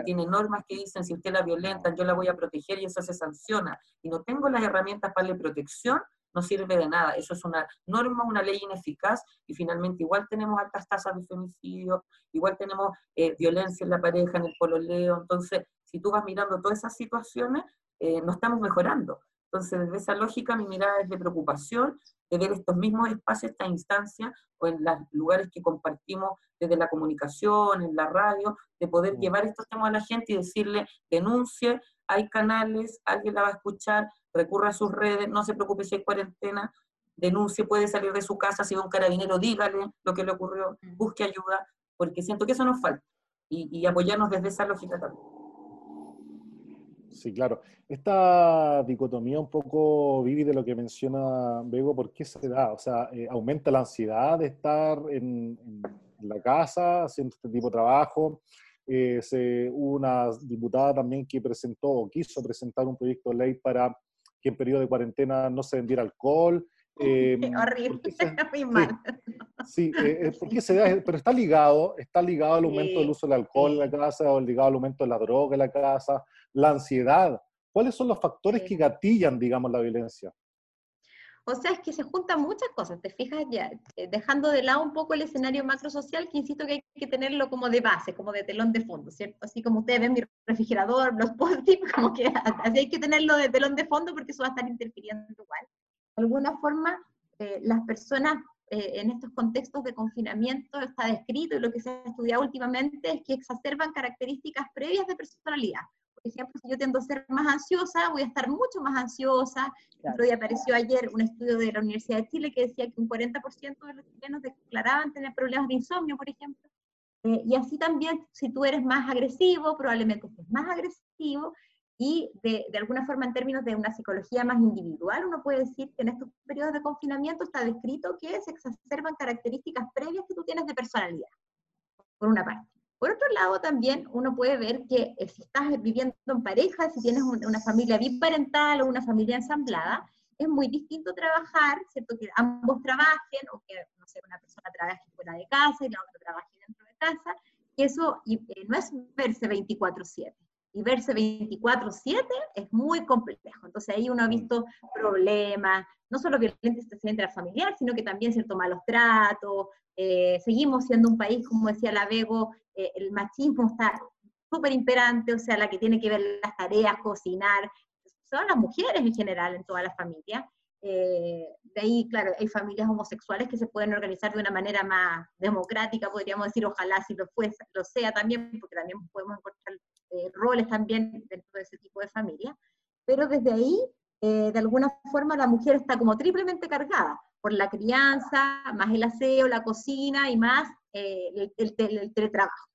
tiene normas que dicen si usted la violenta, yo la voy a proteger y eso se sanciona, y no tengo las herramientas para la protección, no sirve de nada. Eso es una norma, una ley ineficaz, y finalmente igual tenemos altas tasas de femicidio, igual tenemos eh, violencia en la pareja, en el pololeo, entonces, si tú vas mirando todas esas situaciones, eh, no estamos mejorando. Entonces, desde esa lógica, mi mirada es de preocupación de ver estos mismos espacios, esta instancia, o en los lugares que compartimos desde la comunicación, en la radio, de poder mm. llevar estos temas a la gente y decirle, denuncie, hay canales, alguien la va a escuchar, recurra a sus redes, no se preocupe si hay cuarentena, denuncie, puede salir de su casa, si ve un carabinero, dígale lo que le ocurrió, mm. busque ayuda, porque siento que eso nos falta, y, y apoyarnos desde esa lógica también. Sí, claro. Esta dicotomía un poco vive de lo que menciona Bego, ¿por qué se da? O sea, eh, aumenta la ansiedad de estar en, la casa haciendo este tipo de trabajo. Eh, se, una diputada también que presentó o quiso presentar un proyecto de ley para que en periodo de cuarentena no se vendiera alcohol. Eh, (laughs) Horrible, (laughs) muy mal. Sí, eh, porque se da, pero está ligado, está ligado al aumento del uso del alcohol en la casa o ligado al aumento de la droga en la casa, la ansiedad. ¿Cuáles son los factores que gatillan, digamos, la violencia? O sea, es que se juntan muchas cosas, te fijas ya, eh, dejando de lado un poco el escenario macrosocial, que insisto que hay que tenerlo como de base, como de telón de fondo, ¿cierto? Así como ustedes ven mi refrigerador, los (laughs) post como que así hay que tenerlo de telón de fondo porque eso va a estar interfiriendo igual. De alguna forma, eh, las personas eh, en estos contextos de confinamiento está descrito y lo que se ha estudiado últimamente es que exacerban características previas de personalidad. Por ejemplo, si yo tiendo a ser más ansiosa, voy a estar mucho más ansiosa. Claro. Y apareció ayer un estudio de la Universidad de Chile que decía que un 40% de los chilenos declaraban tener problemas de insomnio, por ejemplo. Eh, y así también, si tú eres más agresivo, probablemente estés más agresivo. Y de, de, alguna forma, en términos de una psicología más individual, uno puede decir que en estos periodos de confinamiento está descrito que se exacerban características previas que tú tienes de personalidad, por una parte. Por otro lado, también uno puede ver que eh, si estás viviendo en pareja, si tienes una familia biparental o una familia ensamblada, es muy distinto trabajar, ¿cierto? Que ambos trabajen o que, no sé, una persona trabaje fuera de casa y la otra trabaje dentro de casa, que eso eh, no es verse 24/7. Y verse 24/7 es muy complejo. Entonces ahí uno ha mm. visto problemas, no solo violencia familiar, sino que también cierto malos tratos. Eh, seguimos siendo un país, como decía la Vego, eh, el machismo está súper imperante, o sea, la que tiene que ver las tareas, cocinar, son las mujeres en general en toda la familia. Eh, de ahí, claro, hay familias homosexuales que se pueden organizar de una manera más democrática, podríamos decir, ojalá si lo, fuese, lo sea también, porque también podemos encontrar eh, roles también dentro de ese tipo de familia. Pero desde ahí, de alguna forma, la mujer está como triplemente cargada por la crianza, más el aseo, la cocina y más el, el teletrabajo.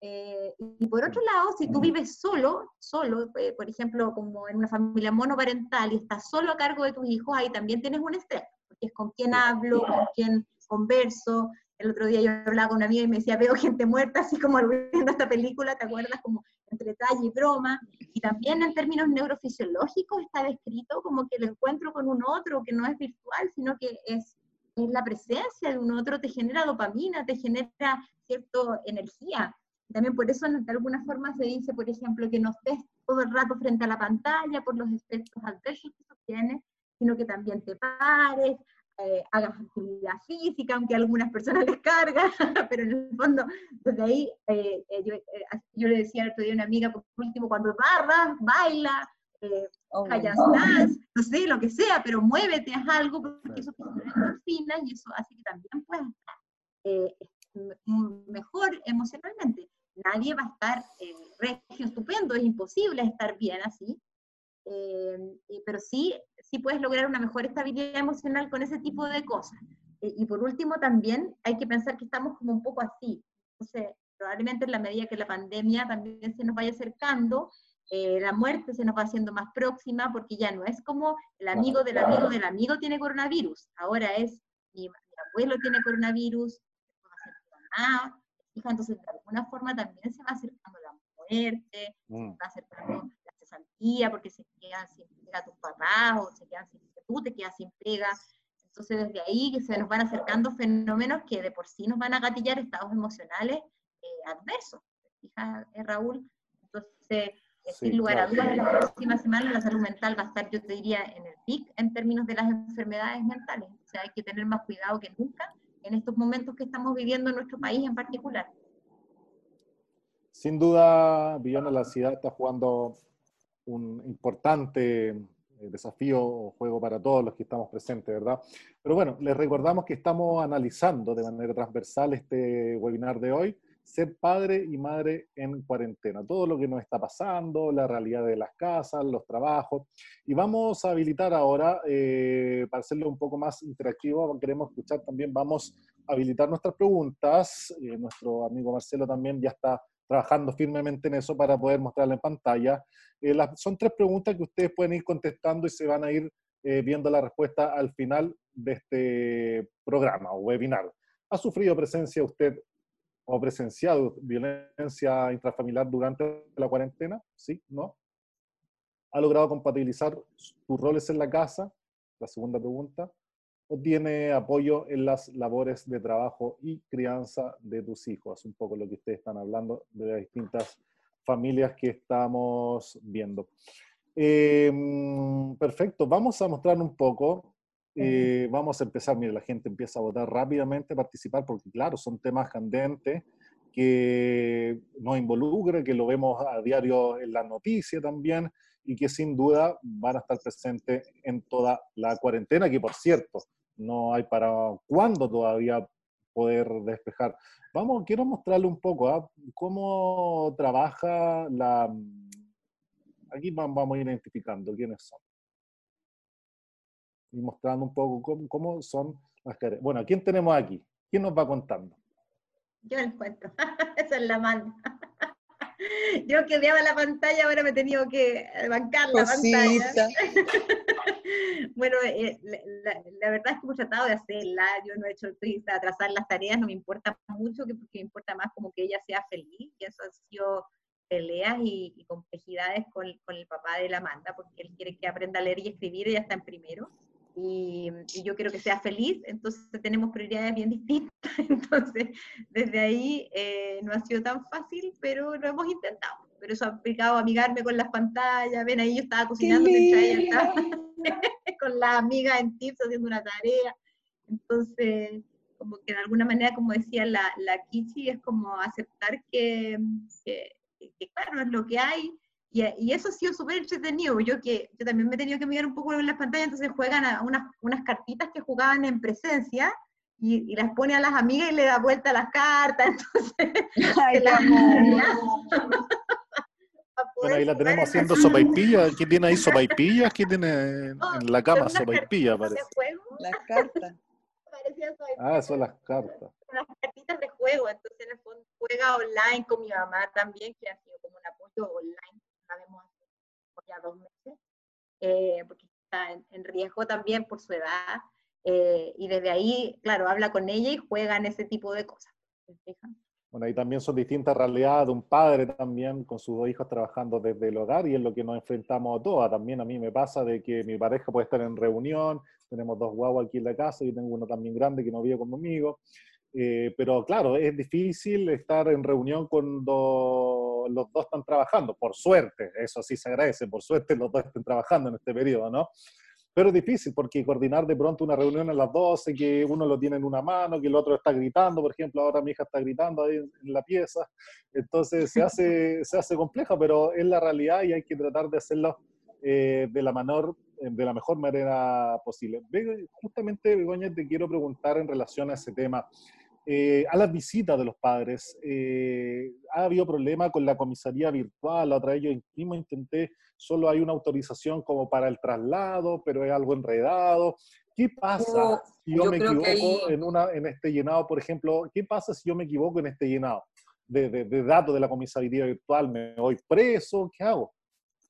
Eh, y por otro lado, si tú vives solo, solo, eh, por ejemplo, como en una familia monoparental y estás solo a cargo de tus hijos, ahí también tienes un estrés, porque es con quién hablo, con quién converso. El otro día yo hablaba con una amiga y me decía, veo gente muerta, (laughs) así como viendo esta película, ¿te acuerdas? Como entre talla y broma. Y también en términos neurofisiológicos está descrito como que el encuentro con un otro, que no es virtual, sino que es la presencia de un otro te genera dopamina, te genera cierta energía. También por eso de alguna forma se dice, por ejemplo, que no estés todo el rato frente a la pantalla por los efectos adversos que eso tiene, sino que también te pares, eh, hagas actividad física, aunque a algunas personas les carga, (laughs) pero en el fondo, desde ahí, eh, eh, yo, yo, le decía el otro día a una amiga, por último, cuando barras, baila, eh, oh, no sé, lo que sea, pero muévete, haz algo, porque eso te endorfinas y eso hace que también puedas estar mejor emocionalmente. Nadie va a estar eh, regio, estupendo, es imposible estar bien así, eh, pero sí, sí puedes lograr una mejor estabilidad emocional con ese tipo de cosas. Eh, y por último, también hay que pensar que estamos como un poco así. Entonces, probablemente en la medida que la pandemia también se nos vaya acercando, eh, la muerte se nos va haciendo más próxima porque ya no es como el amigo del amigo del amigo tiene coronavirus, ahora es mi, abuelo tiene coronavirus, mamá, hija, entonces de alguna forma también se va acercando la muerte, se mm. va acercando la cesantía porque se quedan sin pega tus papás o se quedan sin, tú te quedas sin pega. Entonces desde ahí que se nos van acercando fenómenos que de por sí nos van a gatillar estados emocionales eh, adversos. Fija, eh, Raúl? Entonces sin lugar a dudas, la próxima semana la salud mental va a estar, yo te diría, en el pic en términos de las enfermedades mentales. O sea, hay que tener más cuidado que nunca en estos momentos que estamos viviendo en nuestro país en particular. Sin duda, Villona, la ciudad está jugando un importante desafío o juego para todos los que estamos presentes, ¿verdad? Pero bueno, les recordamos que estamos analizando de manera transversal este webinar de hoy, ser padre y madre en cuarentena, todo lo que nos está pasando, la realidad de las casas, los trabajos, y vamos a habilitar ahora, eh, para hacerlo un poco más interactivo, queremos escuchar también, vamos a habilitar nuestras preguntas, eh, nuestro amigo Marcelo también ya está trabajando firmemente en eso para poder mostrarla en pantalla. Eh, son tres preguntas que ustedes pueden ir contestando y se van a ir viendo la respuesta al final de este programa o webinar. ¿Ha sufrido presencia usted o presenciado violencia intrafamiliar durante la cuarentena? ¿Sí? ¿No? ¿Ha logrado compatibilizar tus roles en la casa? La segunda pregunta. ¿O tiene apoyo en las labores de trabajo y crianza de tus hijos? Un poco lo que ustedes están hablando de las distintas familias que estamos viendo. Em, perfecto, vamos a mostrar un poco eh, vamos a empezar, mire, la gente empieza a votar rápidamente, a participar, porque claro, son temas candentes que nos involucran, que lo vemos a diario en la noticia también, y que sin duda van a estar presentes en toda la cuarentena, que por cierto, no hay para cuándo todavía poder despejar. Vamos, quiero mostrarle un poco ¿ah? cómo trabaja la... Aquí vamos a ir identificando quiénes son y mostrando un poco cómo, son las carencias. Bueno, ¿quién tenemos aquí? ¿Quién nos va contando? Yo les cuento. (laughs) Esa es la mano. (laughs) Yo que veaba la pantalla, ahora me he tenido que bancar la pantalla. (laughs) bueno, eh, la, verdad es que hemos tratado de hacerla. Yo no he hecho el atrasar las tareas, no me importa mucho, porque me importa más como que ella sea feliz. Y eso ha sido peleas y, complejidades con, con, el papá de la Amanda, porque él quiere que aprenda a leer y escribir, ella está en primero y, yo quiero que sea feliz, entonces tenemos prioridades bien distintas. (laughs) Entonces, desde ahí eh, no ha sido tan fácil, pero lo hemos intentado. Pero eso ha implicado amigarme con las pantallas. Ven, ahí yo estaba cocinando mientras ella estaba (laughs) con la amiga en tips haciendo una tarea. Entonces, como que de alguna manera, como decía la, la Kichi, es como aceptar que, que, que, claro, es lo que hay y, eso ha sido súper entretenido. Yo que yo también me he tenido que mirar un poco en las pantallas, entonces juegan a unas, unas cartitas que jugaban en presencia y, las pone a las amigas y le da vuelta a las cartas. (laughs) Entonces, Ay, bueno, ahí la tenemos haciendo sopaipilla. ¿Quién tiene ahí sopaipillas? ¿Quién tiene en oh, la cama sopaipilla? Parece. Las cartas. (laughs) Ah, son las cartas. Las cartitas de juego, entonces en el fondo juega online con mi mamá también, que ha sido como un apoyo online dos meses, eh, porque está en, riesgo también por su edad, eh, y desde ahí, claro, habla con ella y juega en ese tipo de cosas. Bueno, ahí también son distintas realidades de un padre también con sus dos hijos trabajando desde el hogar y es lo que nos enfrentamos a todas. También a mí me pasa de que mi pareja puede estar en reunión, tenemos dos guaguas aquí en la casa, y tengo uno también grande que no vive conmigo, eh, pero claro, es difícil estar en reunión cuando los dos están trabajando, por suerte, eso sí se agradece, por suerte los dos estén trabajando en este periodo, ¿no? Pero es difícil porque coordinar de pronto una reunión a las 12, que uno lo tiene en una mano, que el otro está gritando, por ejemplo, ahora mi hija está gritando ahí en la pieza, entonces se (laughs) hace, se hace complejo, pero es la realidad y hay que tratar de hacerlo eh, de, la menor, de la mejor manera posible. Justamente, Begoña, te quiero preguntar en relación a ese tema. Eh, a las visitas de los padres. Eh, ha habido problema con la comisaría virtual, la otra vez yo mismo intenté, solo hay una autorización como para el traslado, pero es algo enredado. ¿Qué pasa si yo, me equivoco en, una, en este llenado, por ejemplo? ¿Qué pasa si yo me equivoco en este llenado de, de, datos de la comisaría virtual? ¿Me voy preso? ¿Qué hago?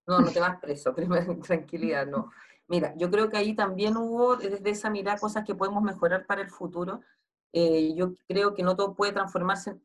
No, no te vas preso, (laughs) tranquilidad, no. Mira, yo creo que ahí también hubo desde esa mirada cosas que podemos mejorar para el futuro. Eh, yo creo que no todo puede transformarse,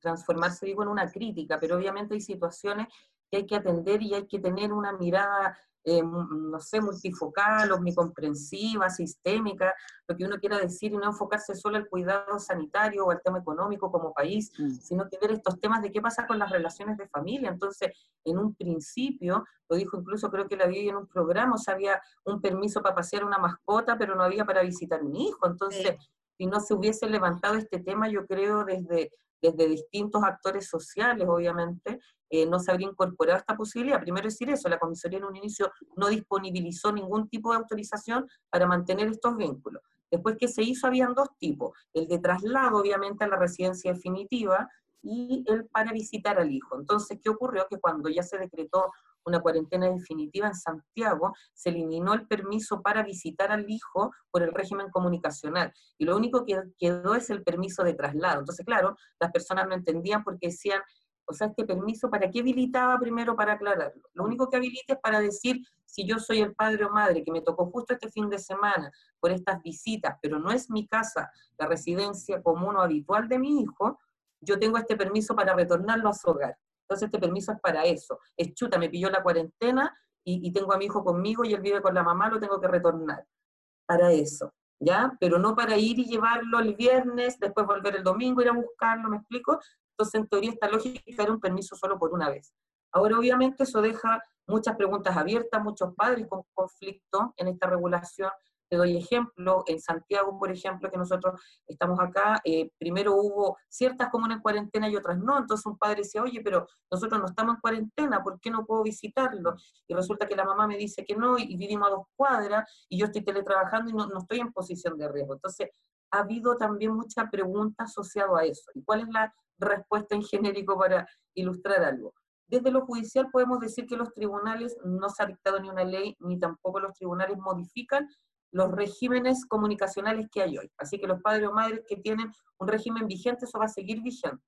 transformarse digo, en una crítica, pero obviamente hay situaciones que hay que atender y hay que tener una mirada, eh, no sé, multifocal, omnicomprensiva, sistémica, lo que uno quiera decir, y no enfocarse solo al cuidado sanitario o al tema económico como país, mm. sino que ver estos temas de qué pasa con las relaciones de familia. Entonces, en un principio, lo dijo incluso creo que la vi en un programa, o sea, había un permiso para pasear una mascota, pero no había para visitar un hijo. Entonces, si no se hubiese levantado este tema, yo creo, desde desde distintos actores sociales, obviamente, eh, no se habría incorporado esta posibilidad. Primero decir eso, la comisaría en un inicio no disponibilizó ningún tipo de autorización para mantener estos vínculos. Después que se hizo, habían dos tipos, el de traslado, obviamente, a la residencia definitiva y el para visitar al hijo. Entonces, ¿qué ocurrió? Que cuando ya se decretó una cuarentena definitiva en Santiago, se eliminó el permiso para visitar al hijo por el régimen comunicacional. Y lo único que quedó es el permiso de traslado. Entonces, claro, las personas no entendían porque decían, o sea, este permiso, ¿para qué habilitaba primero para aclararlo? Lo único que habilita es para decir, si yo soy el padre o madre que me tocó justo este fin de semana por estas visitas, pero no es mi casa, la residencia común o habitual de mi hijo, yo tengo este permiso para retornarlo a su hogar. Entonces este permiso es para eso. Es chuta, me pilló la cuarentena y, tengo a mi hijo conmigo y él vive con la mamá, lo tengo que retornar. Para eso, ¿ya? Pero no para ir y llevarlo el viernes, después volver el domingo, ir a buscarlo, ¿me explico? Entonces en teoría esta lógica era un permiso solo por una vez. Ahora obviamente eso deja muchas preguntas abiertas, muchos padres con conflicto en esta regulación te doy ejemplo, en Santiago, por ejemplo, que nosotros estamos acá, eh, primero hubo ciertas comunas en cuarentena y otras no, entonces un padre decía, oye, pero nosotros no estamos en cuarentena, ¿por qué no puedo visitarlo? Y resulta que la mamá me dice que no, y vivimos a dos cuadras, y yo estoy teletrabajando y no, no estoy en posición de riesgo. Entonces, ha habido también mucha pregunta asociada a eso. ¿Y cuál es la respuesta en genérico para ilustrar algo? Desde lo judicial podemos decir que los tribunales no se ha dictado ni una ley, ni tampoco los tribunales modifican los regímenes comunicacionales que hay hoy. Así que los padres o madres que tienen un régimen vigente, eso va a seguir vigente.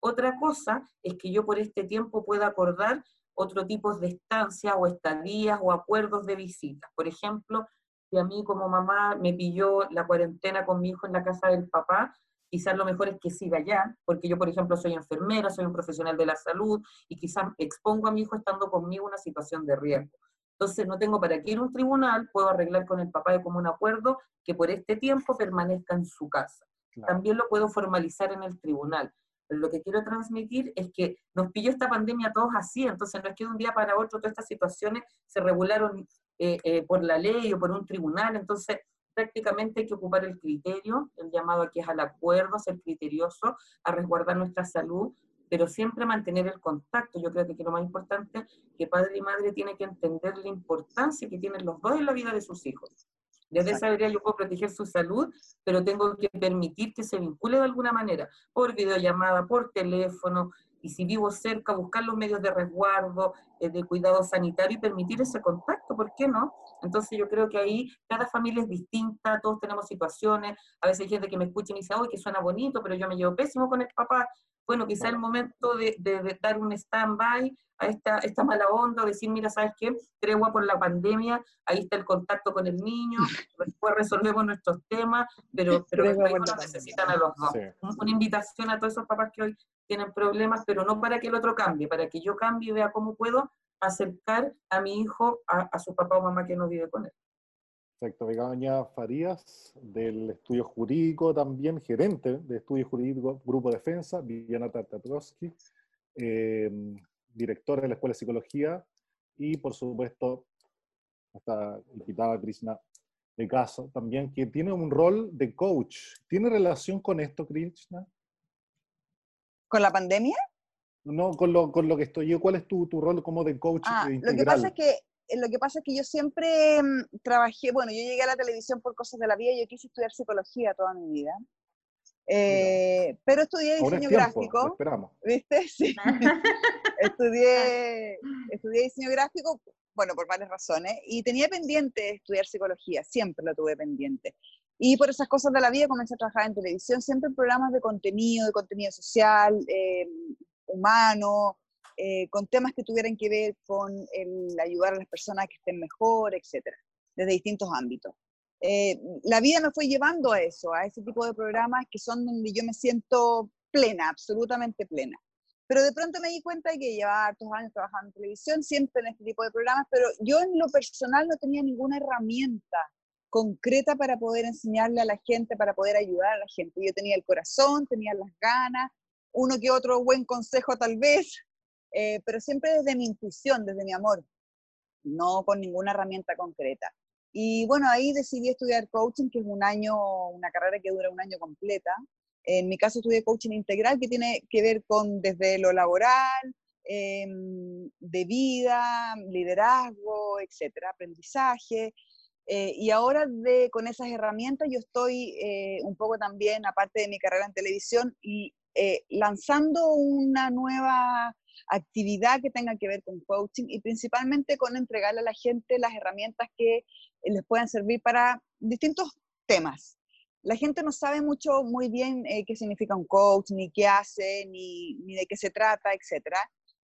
Otra cosa es que yo por este tiempo pueda acordar otro tipo de estancias o estadías o acuerdos de visita. Por ejemplo, si a mí como mamá me pilló la cuarentena con mi hijo en la casa del papá, quizás lo mejor es que siga allá, porque yo, por ejemplo, soy enfermera, soy un profesional de la salud y quizás expongo a mi hijo estando conmigo una situación de riesgo. Entonces no tengo para qué ir a un tribunal, puedo arreglar con el papá de común acuerdo que por este tiempo permanezca en su casa. También lo puedo formalizar en el tribunal. Pero lo que quiero transmitir es que nos pilló esta pandemia todos así, entonces no es que de un día para otro todas estas situaciones se regularon eh, eh, por la ley o por un tribunal, entonces prácticamente hay que ocupar el criterio, el llamado aquí es al acuerdo, a ser criterioso, a resguardar nuestra salud, pero siempre mantener el contacto. Yo creo que, lo más importante que padre y madre tienen que entender la importancia que tienen los dos en la vida de sus hijos. Desde esa área yo puedo proteger su salud, pero tengo que permitir que se vincule de alguna manera, por videollamada, por teléfono, y si vivo cerca, buscar los medios de resguardo, eh, de cuidado sanitario y permitir ese contacto, ¿por qué no? Entonces yo creo que ahí cada familia es distinta, todos tenemos situaciones, a veces hay gente que me escucha y me dice, oye, que suena bonito, pero yo me llevo pésimo con el papá, bueno, quizá el momento de, dar un stand-by a esta, esta mala onda, o decir, mira, ¿sabes qué? Tregua por la pandemia, ahí está el contacto con el niño, (laughs) después resolvemos nuestros temas, pero, (laughs) pero nos necesitan a los dos. Una invitación a todos esos papás que hoy tienen problemas, pero no para que el otro cambie, para que yo cambie y vea cómo puedo acercar a mi hijo a, a su papá o mamá que no vive con él. Perfecto, Begoña Farías, del estudio jurídico también, gerente de estudio jurídico Grupo Defensa, Viviana Tartatrowski, eh, directora de la Escuela de Psicología, y por supuesto, esta invitada Krishna de caso también, que tiene un rol de coach. ¿Tiene relación con esto, Krishna? ¿Con la pandemia? No, con lo, con lo que estoy yo. ¿Cuál es tu, tu rol como de coach ah, integral? Lo que pasa es que lo que pasa es que yo siempre mm, trabajé, bueno, yo llegué a la televisión por cosas de la vida, yo quise estudiar psicología toda mi vida. Eh, pero estudié diseño gráfico. Esperamos. ¿Viste? (laughs) Sí. (laughs) estudié, estudié diseño gráfico, bueno, por varias razones, y tenía pendiente estudiar psicología, siempre lo tuve pendiente. Y por esas cosas de la vida comencé a trabajar en televisión, siempre en programas de contenido, de contenido social, eh, humano, eh, con temas que tuvieran que ver con el ayudar a las personas que estén mejor, etcétera, desde distintos ámbitos. Eh, la vida me fue llevando a eso, a ese tipo de programas que son donde yo me siento plena, absolutamente plena. Pero de pronto me di cuenta de que llevaba hartos años trabajando en televisión, siempre en este tipo de programas, pero yo en lo personal no tenía ninguna herramienta concreta para poder enseñarle a la gente, para poder ayudar a la gente. Yo tenía el corazón, tenía las ganas, uno que otro buen consejo tal vez, eh, pero siempre desde mi intuición, desde mi amor, no con ninguna herramienta concreta. Y bueno, ahí decidí estudiar coaching, que es un año, una carrera que dura un año completa. En mi caso estudié coaching integral que tiene que ver con desde lo laboral, em, de vida, liderazgo, etcétera, aprendizaje. Eh, y ahora de, con esas herramientas yo estoy eh, un poco también, aparte de mi carrera en televisión, y eh, lanzando una nueva actividad que tenga que ver con coaching y principalmente con entregarle a la gente las herramientas que les puedan servir para distintos temas. La gente no sabe mucho, muy bien qué significa un coach, ni qué hace, ni, ni de qué se trata, etc.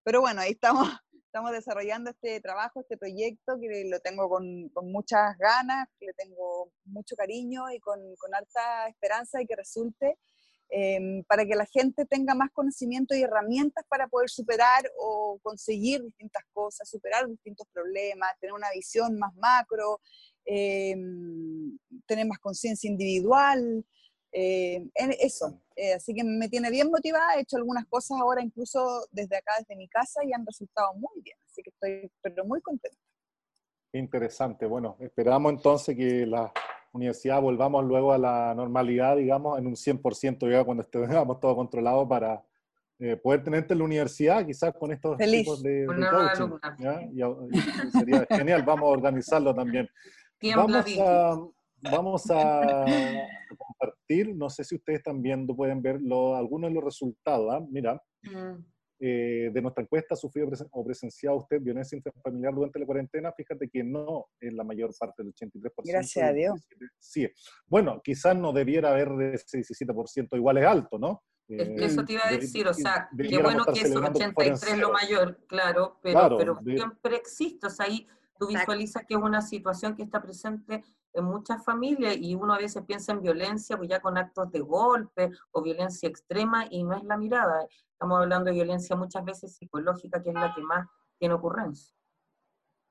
Pero bueno, ahí estamos (laughs) estamos desarrollando este trabajo, este proyecto, que lo tengo con, con muchas ganas, que le tengo mucho cariño y con, con alta esperanza de que resulte, em, para que la gente tenga más conocimiento y herramientas para poder superar o conseguir distintas cosas, superar distintos problemas, tener una visión más macro, em, tener más conciencia individual. Eh, eso, eh, así que me tiene bien motivada, he hecho algunas cosas ahora incluso desde acá, desde mi casa, y han resultado muy bien, así que estoy pero muy contenta. Interesante, bueno, esperamos entonces que la universidad volvamos luego a la normalidad, digamos, en un 100% ya cuando estemos (laughs) todo controlado para eh, poder tenerte en la universidad, quizás con estos tipos de, coaching. Y, sería genial, vamos a organizarlo también. Vamos a, vamos a compartir, no sé si ustedes están viendo, pueden ver algunos de los resultados. ¿ah? Mira, mm. Eh, de nuestra encuesta, ¿sufrió o presenciado usted violencia intrafamiliar durante la cuarentena? Fíjate que no en la mayor parte del 83%. Gracias a Dios. Sí. Bueno, quizás no debiera haber de ese 17%, igual es alto, ¿no? eso te iba a decir, o sea, qué bueno que es 83 lo mayor, claro, pero, pero siempre existe, o sea, ahí tú visualizas que es una situación que está presente en muchas familias y uno a veces piensa en violencia, pues ya con actos de golpe o violencia extrema y no es la mirada. Estamos hablando de violencia muchas veces psicológica, que es la que más tiene ocurrencia.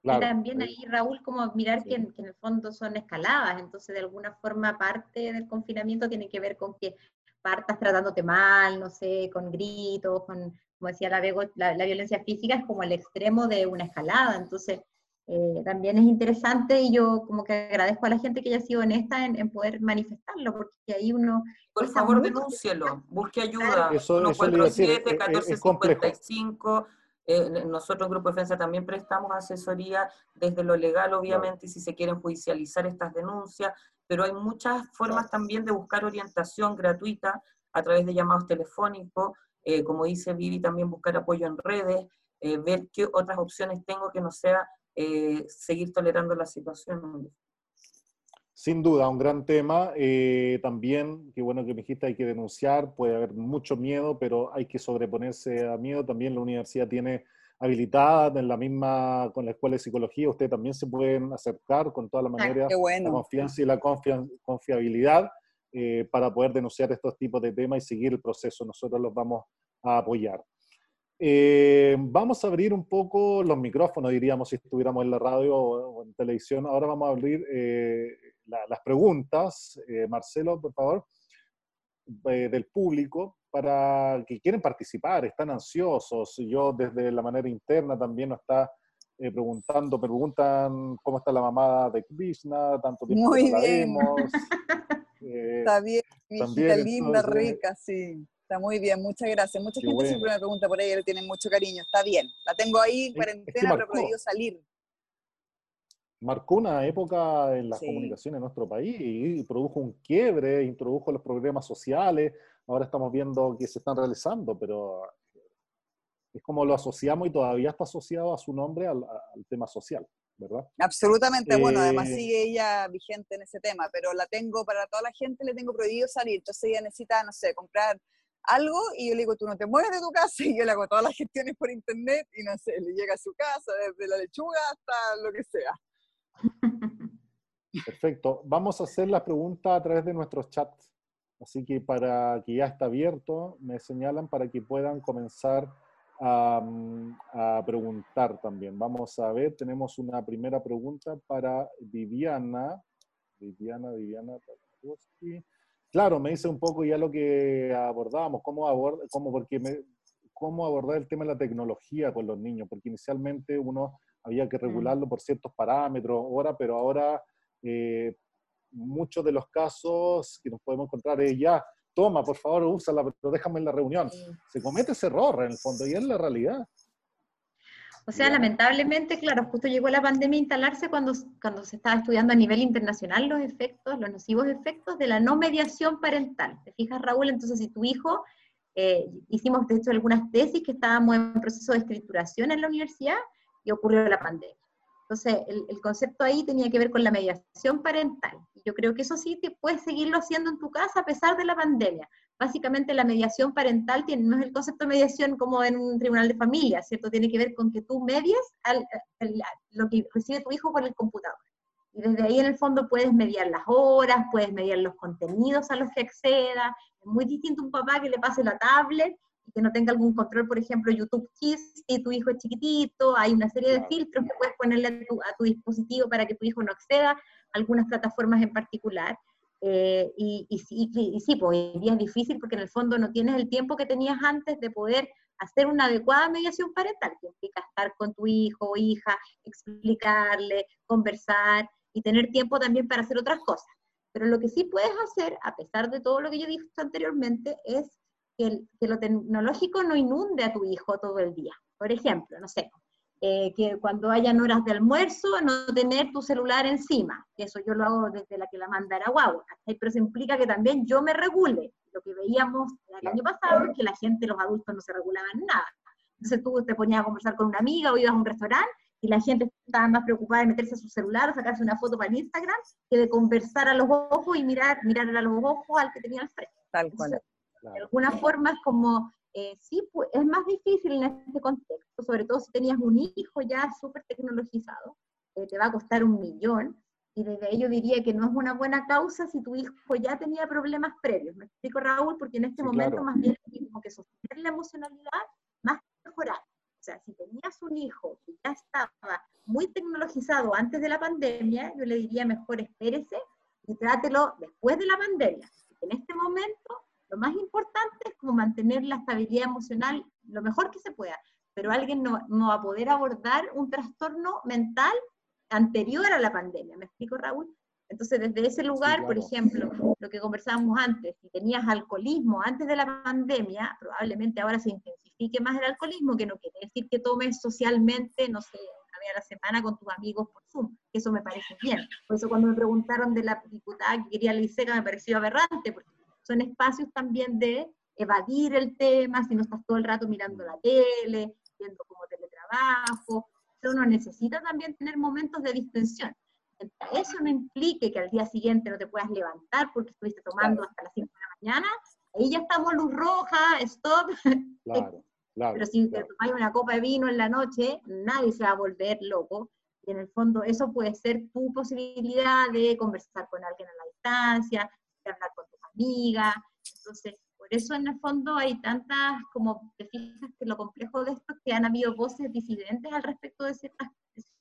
y también ahí, Raúl, como mirar que, en, el fondo son escaladas, entonces de alguna forma parte del confinamiento tiene que ver con que partas tratándote mal, no sé, con gritos, con, como decía la, la, la violencia física es como el extremo de una escalada, entonces eh, también es interesante y yo como que agradezco a la gente que haya sido honesta en, en poder manifestarlo, porque ahí uno... Por favor, denúncielo, busque ayuda. Eso, 147 1455 eh, nosotros, Grupo Defensa, también prestamos asesoría desde lo legal, obviamente, si se quieren judicializar estas denuncias, pero hay muchas formas también de buscar orientación gratuita a través de llamados telefónicos, eh, como dice Vivi, también buscar apoyo en redes, ver qué otras opciones tengo que no sea eh, seguir tolerando la situación. Sin duda, un gran tema. Eh, también, qué bueno que me dijiste, hay que denunciar, puede haber mucho miedo, pero hay que sobreponerse a miedo. También la universidad tiene habilitada en la misma, con la escuela de psicología, ustedes también se pueden acercar con toda la ah, manera, la confianza y la confiabilidad eh, para poder denunciar estos tipos de temas y seguir el proceso. Nosotros los vamos a apoyar. Eh, vamos a abrir un poco los micrófonos, diríamos, si estuviéramos en la radio o, en televisión. Ahora vamos a abrir eh, las preguntas, eh, Marcelo, por favor, del público, para que quieren participar, están ansiosos. Yo desde la manera interna también nos está preguntando, preguntan cómo está la mamá de Krishna, tanto tiempo Muy bien. (laughs) está bien, mi hijita linda, rica, sí. Está muy bien, muchas gracias. Mucha gente siempre me pregunta por ella, le tienen mucho cariño. Está bien, la tengo ahí en cuarentena, pero podido salir. Marcó una época en las comunicaciones en nuestro país y produjo un quiebre, introdujo los problemas sociales. Ahora estamos viendo que se están realizando, pero es como lo asociamos y todavía está asociado a su nombre al, tema social, ¿verdad? Absolutamente, bueno, además eh, sigue ella vigente en ese tema, pero la tengo para toda la gente, le tengo prohibido salir, entonces ella necesita, no sé, comprar algo y yo le digo, tú no te mueves de tu casa y yo le hago todas las gestiones por internet y no sé, le llega a su casa desde la lechuga hasta lo que sea. (laughs) Perfecto. Vamos a hacer las preguntas a través de nuestros chats. Así que para que ya está abierto, me señalan para que puedan comenzar a, a preguntar también. Vamos a ver, tenemos una primera pregunta para Viviana. Viviana, Viviana. Claro, me dice un poco ya lo que abordábamos, cómo, abord, cómo, porque me, cómo abordar el tema de la tecnología con los niños, porque inicialmente uno había que mm. regularlo por ciertos parámetros, ahora, pero ahora eh, muchos de los casos que nos podemos encontrar es ya toma, por favor, úsala, pero déjame en la reunión. Se comete ese error en el fondo y es la realidad. O sea, lamentablemente, claro, justo llegó la pandemia a instalarse cuando, cuando se estaba estudiando a nivel internacional los efectos, los nocivos efectos de la no mediación parental. ¿Te fijas, Raúl? Entonces, si tu hijo, eh, hicimos de hecho algunas tesis que estábamos en proceso de escrituración en la universidad y ocurrió la pandemia. Entonces, el, concepto ahí tenía que ver con la mediación parental. Yo creo que eso sí te puedes seguirlo haciendo en tu casa a pesar de la pandemia. Básicamente la mediación parental tiene, no es el concepto de mediación como en un tribunal de familia, ¿cierto? Tiene que ver con que tú medies lo que recibe tu hijo por el computador. Y desde ahí en el fondo puedes mediar las horas, puedes mediar los contenidos a los que acceda. Es muy distinto un papá que le pase la tablet que no tenga algún control, por ejemplo, YouTube Kids, y tu hijo es chiquitito, hay una serie de filtros que puedes ponerle a tu, dispositivo para que tu hijo no acceda a algunas plataformas en particular. Eh, y, y, sí, pues hoy día es difícil porque en el fondo no tienes el tiempo que tenías antes de poder hacer una adecuada mediación parental, que implica estar con tu hijo o hija, explicarle, conversar y tener tiempo también para hacer otras cosas. Pero lo que sí puedes hacer, a pesar de todo lo que yo dije anteriormente, es que, lo tecnológico no inunde a tu hijo todo el día. Por ejemplo, no sé, eh, que cuando hayan horas de almuerzo no tener tu celular encima. Eso yo lo hago desde la que la manda a guau. Pero eso implica que también yo me regule. Lo que veíamos el año pasado es que la gente, los adultos no se regulaban nada. Entonces tú te ponías a conversar con una amiga o ibas a un restaurante y la gente estaba más preocupada de meterse a su celular o sacarse una foto para el Instagram que de conversar a los ojos y mirar, mirar a los ojos al que tenía al frente. Tal cual. De alguna forma es como, eh, sí, es más difícil en este contexto, sobre todo si tenías un hijo ya súper tecnologizado, eh, te va a costar un millón, y desde ello diría que no es una buena causa si tu hijo ya tenía problemas previos. Me explico, Raúl, porque en este momento más bien como que sostener la emocionalidad más que mejorar. O sea, si tenías un hijo que ya estaba muy tecnologizado antes de la pandemia, yo le diría mejor espérese y trátelo después de la pandemia. En este momento lo más importante es como mantener la estabilidad emocional lo mejor que se pueda, pero alguien no, no va a poder abordar un trastorno mental anterior a la pandemia. ¿Me explico, Raúl? Entonces, desde ese lugar, por ejemplo, lo que conversábamos antes, si tenías alcoholismo antes de la pandemia, probablemente ahora se intensifique más el alcoholismo, que no quiere decir que tomes socialmente, no sé, una vez a la semana con tus amigos por Zoom, que eso me parece bien. Por eso cuando me preguntaron de la diputada que quería la ISECA me pareció aberrante, porque son espacios también de evadir el tema, si no estás todo el rato mirando la tele, viendo como teletrabajo, uno necesita también tener momentos de distensión. Eso no implique que al día siguiente no te puedas levantar porque estuviste tomando hasta las 5 de la mañana, ahí ya estamos luz roja, stop. Claro, (laughs) claro, pero si te tomas una copa de vino en la noche, nadie se va a volver loco. Y en el fondo eso puede ser tu posibilidad de conversar con alguien a la distancia, de hablar con amiga. Entonces, por eso en el fondo hay tantas, como te fijas que lo complejo de esto es que han habido voces disidentes al respecto de, ciertas,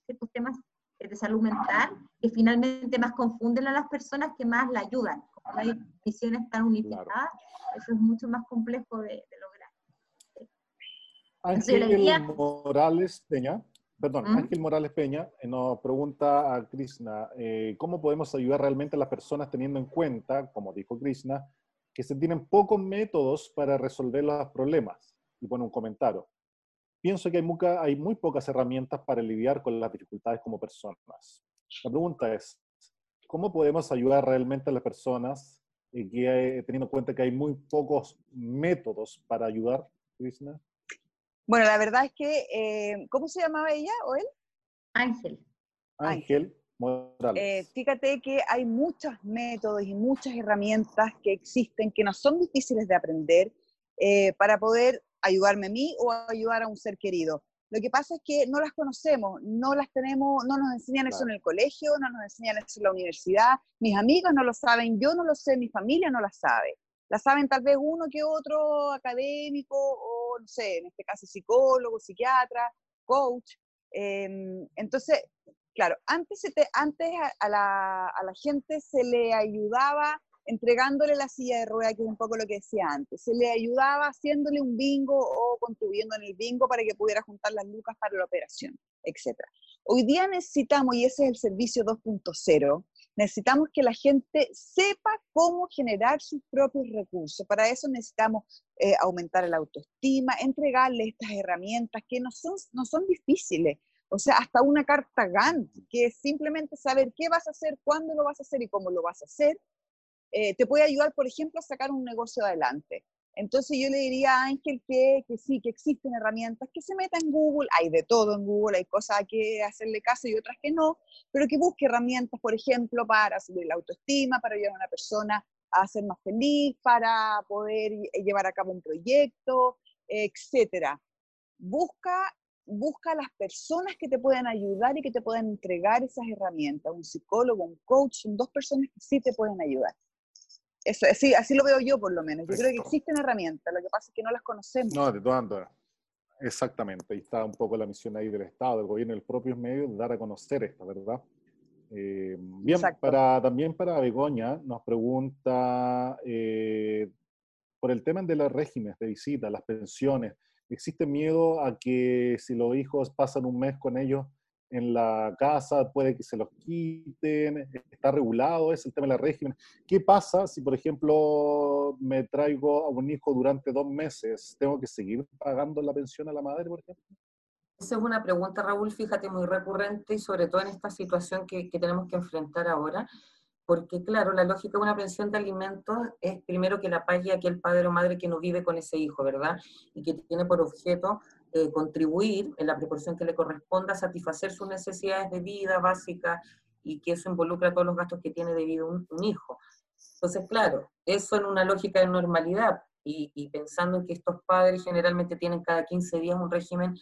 ciertos temas de salud mental que finalmente más confunden a las personas que más la ayudan. Como hay visiones tan unificadas, eso es mucho más complejo de, lograr. Ángel Morales Peña, perdón, Ángel Morales Peña eh, nos pregunta a Krishna, eh, ¿cómo podemos ayudar realmente a las personas teniendo en cuenta, como dijo Krishna, que se tienen pocos métodos para resolver los problemas? Y pone un comentario. Pienso que hay, hay muy pocas herramientas para lidiar con las dificultades como personas. La pregunta es, ¿cómo podemos ayudar realmente a las personas eh, que, teniendo en cuenta que hay muy pocos métodos para ayudar, Krishna? Bueno, la verdad es que, eh, ¿cómo se llamaba ella o él? Ángel. Ángel Morales. Eh, fíjate que hay muchos métodos y muchas herramientas que existen que no son difíciles de aprender eh, para poder ayudarme a mí o ayudar a un ser querido. Lo que pasa es que no las conocemos, no las tenemos, no nos enseñan eso en el colegio, no nos enseñan eso en la universidad, mis amigos no lo saben, yo no lo sé, mi familia no la sabe. La saben tal vez uno que otro académico o, no sé, en este caso psicólogo, psiquiatra, coach. Em, entonces, claro, antes, antes a, la, a, la, gente se le ayudaba entregándole la silla de rueda, que es un poco lo que decía antes. Se le ayudaba haciéndole un bingo o contribuyendo en el bingo para que pudiera juntar las lucas para la operación, etc. Hoy día necesitamos, y ese es el servicio 2.0, necesitamos que la gente sepa cómo generar sus propios recursos. Para eso necesitamos eh, aumentar la autoestima, entregarle estas herramientas que no son, no son difíciles. O sea, hasta una carta Gantt, que es simplemente saber qué vas a hacer, cuándo lo vas a hacer y cómo lo vas a hacer, eh, te puede ayudar, por ejemplo, a sacar un negocio adelante. Entonces yo le diría a Ángel que, que, sí, que existen herramientas, que se meta en Google, hay de todo en Google, hay cosas que hacerle caso y otras que no, pero que busque herramientas, por ejemplo, para subir la autoestima, para ayudar a una persona a ser más feliz, para poder llevar a cabo un proyecto, etcétera. Busca, busca las personas que te puedan ayudar y que te puedan entregar esas herramientas, un psicólogo, un coach, son dos personas que sí te pueden ayudar. Eso, así, así lo veo yo por lo menos. Yo creo que existen herramientas, lo que pasa es que no las conocemos. No, de todas maneras. Exactamente, ahí está un poco la misión ahí del Estado, del gobierno, del propio medio, dar a conocer esto, ¿verdad? Eh, bien, para, también para Begoña nos pregunta eh, por el tema de los regímenes de visita, las pensiones. ¿Existe miedo a que si los hijos pasan un mes con ellos, en la casa, puede que se los quiten, está regulado, es el tema de la régimen. ¿Qué pasa si, por ejemplo, me traigo a un hijo durante dos meses? ¿Tengo que seguir pagando la pensión a la madre, por ejemplo? Esa es una pregunta, Raúl, fíjate, muy recurrente y sobre todo en esta situación que, que tenemos que enfrentar ahora, porque claro, la lógica de una pensión de alimentos es primero que la pague aquel padre o madre que no vive con ese hijo, ¿verdad? Y que tiene por objeto contribuir en la proporción que le corresponda a satisfacer sus necesidades de vida básicas y que eso involucra todos los gastos que tiene debido un, un hijo. Entonces, claro, eso en una lógica de normalidad y, y, pensando en que estos padres generalmente tienen cada 15 días un régimen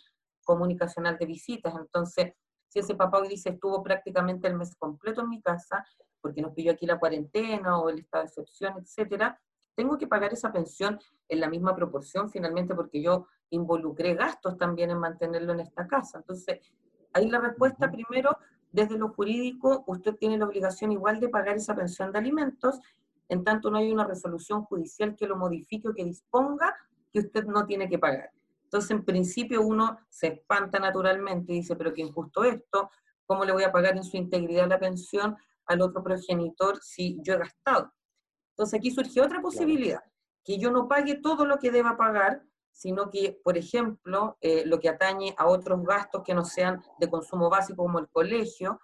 comunicacional de visitas, entonces, si ese papá hoy dice estuvo prácticamente el mes completo en mi casa, porque nos pidió aquí la cuarentena o el estado de excepción, etcétera, tengo que pagar esa pensión en la misma proporción finalmente porque yo involucré gastos también en mantenerlo en esta casa. Entonces, ahí la respuesta primero, desde lo jurídico, usted tiene la obligación igual de pagar esa pensión de alimentos, en tanto no hay una resolución judicial que lo modifique o que disponga que usted no tiene que pagar. Entonces, en principio uno se espanta naturalmente y dice, pero qué injusto esto, ¿cómo le voy a pagar en su integridad la pensión al otro progenitor si yo he gastado? Entonces aquí surgió otra posibilidad, que yo no pague todo lo que deba pagar, sino que, por ejemplo, eh, lo que atañe a otros gastos que no sean de consumo básico como el colegio,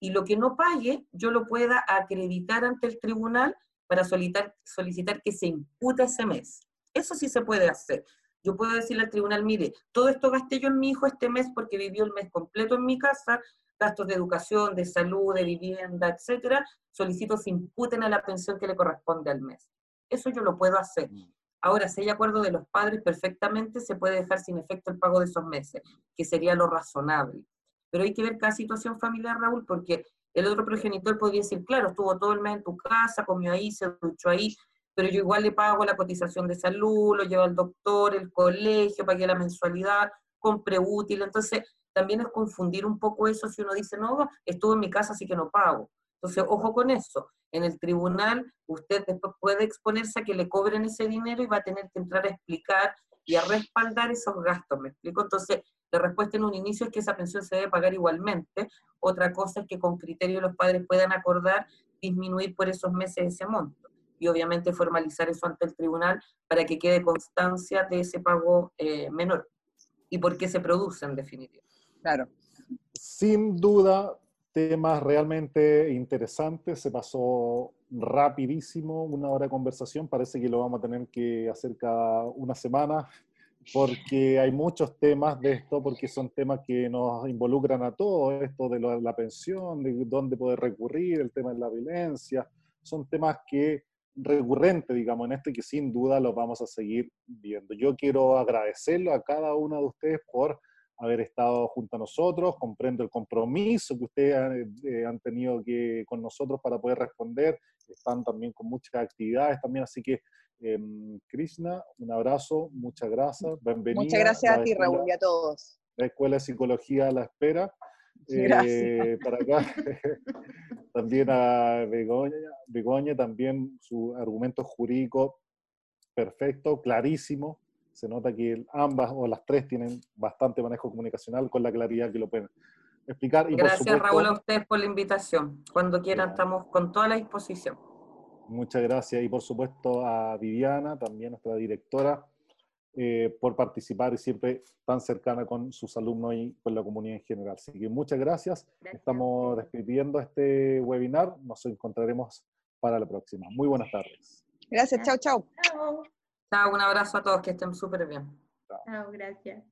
y lo que no pague yo lo pueda acreditar ante el tribunal para solicitar, solicitar que se impute ese mes. Eso sí se puede hacer. Yo puedo decirle al tribunal, mire, todo esto gasté yo en mi hijo este mes porque vivió el mes completo en mi casa, gastos de educación, de salud, de vivienda, etcétera, solicito se imputen a la pensión que le corresponde al mes. Eso yo lo puedo hacer. Ahora, si hay acuerdo de los padres, perfectamente se puede dejar sin efecto el pago de esos meses, que sería lo razonable. Pero hay que ver cada situación familiar, Raúl, porque el otro progenitor podría decir, claro, estuvo todo el mes en tu casa, comió ahí, se duchó ahí, pero yo igual le pago la cotización de salud, lo llevo al doctor, el colegio, pagué la mensualidad, compré útil. Entonces, también es confundir un poco eso si uno dice, no, estuvo en mi casa, así que no pago. Entonces, ojo con eso. En el tribunal, usted después puede exponerse a que le cobren ese dinero y va a tener que entrar a explicar y a respaldar esos gastos, ¿me explico? Entonces, la respuesta en un inicio es que esa pensión se debe pagar igualmente. Otra cosa es que con criterio los padres puedan acordar disminuir por esos meses ese monto. Y obviamente formalizar eso ante el tribunal para que quede constancia de ese pago eh, menor y por qué se produce en definitiva. Claro. Sin duda, temas realmente interesantes. Se pasó rapidísimo una hora de conversación. Parece que lo vamos a tener que hacer cada una semana porque hay muchos temas de esto, porque son temas que nos involucran a todos, esto de la pensión, de dónde poder recurrir, el tema de la violencia, son temas que recurrentes, digamos, en esto y que sin duda los vamos a seguir viendo. Yo quiero agradecerlo a cada uno de ustedes por haber estado junto a nosotros, comprendo el compromiso que ustedes eh, han tenido que, con nosotros para poder responder, están también con muchas actividades también, así que em, Krishna, un abrazo, muchas gracias, bienvenida. Muchas gracias a ti Raúl y a todos. La Escuela de Psicología a la espera. (laughs) Eh, para acá, (laughs) también a Begoña, Begoña, también su argumento jurídico perfecto, clarísimo, se nota que ambas o las tres tienen bastante manejo comunicacional con la claridad que lo pueden explicar. Y Gracias Raúl a ustedes por la invitación. Cuando quieran estamos con toda la disposición. Muchas gracias y por supuesto a Viviana, también nuestra directora, eh, por participar y siempre tan cercana con sus alumnos y con la comunidad en general. Así que muchas gracias. Estamos despidiendo este webinar. Nos encontraremos para la próxima. Muy buenas tardes. Gracias, chao, chao. Chao, un abrazo a todos, que estén súper bien. Chao, gracias.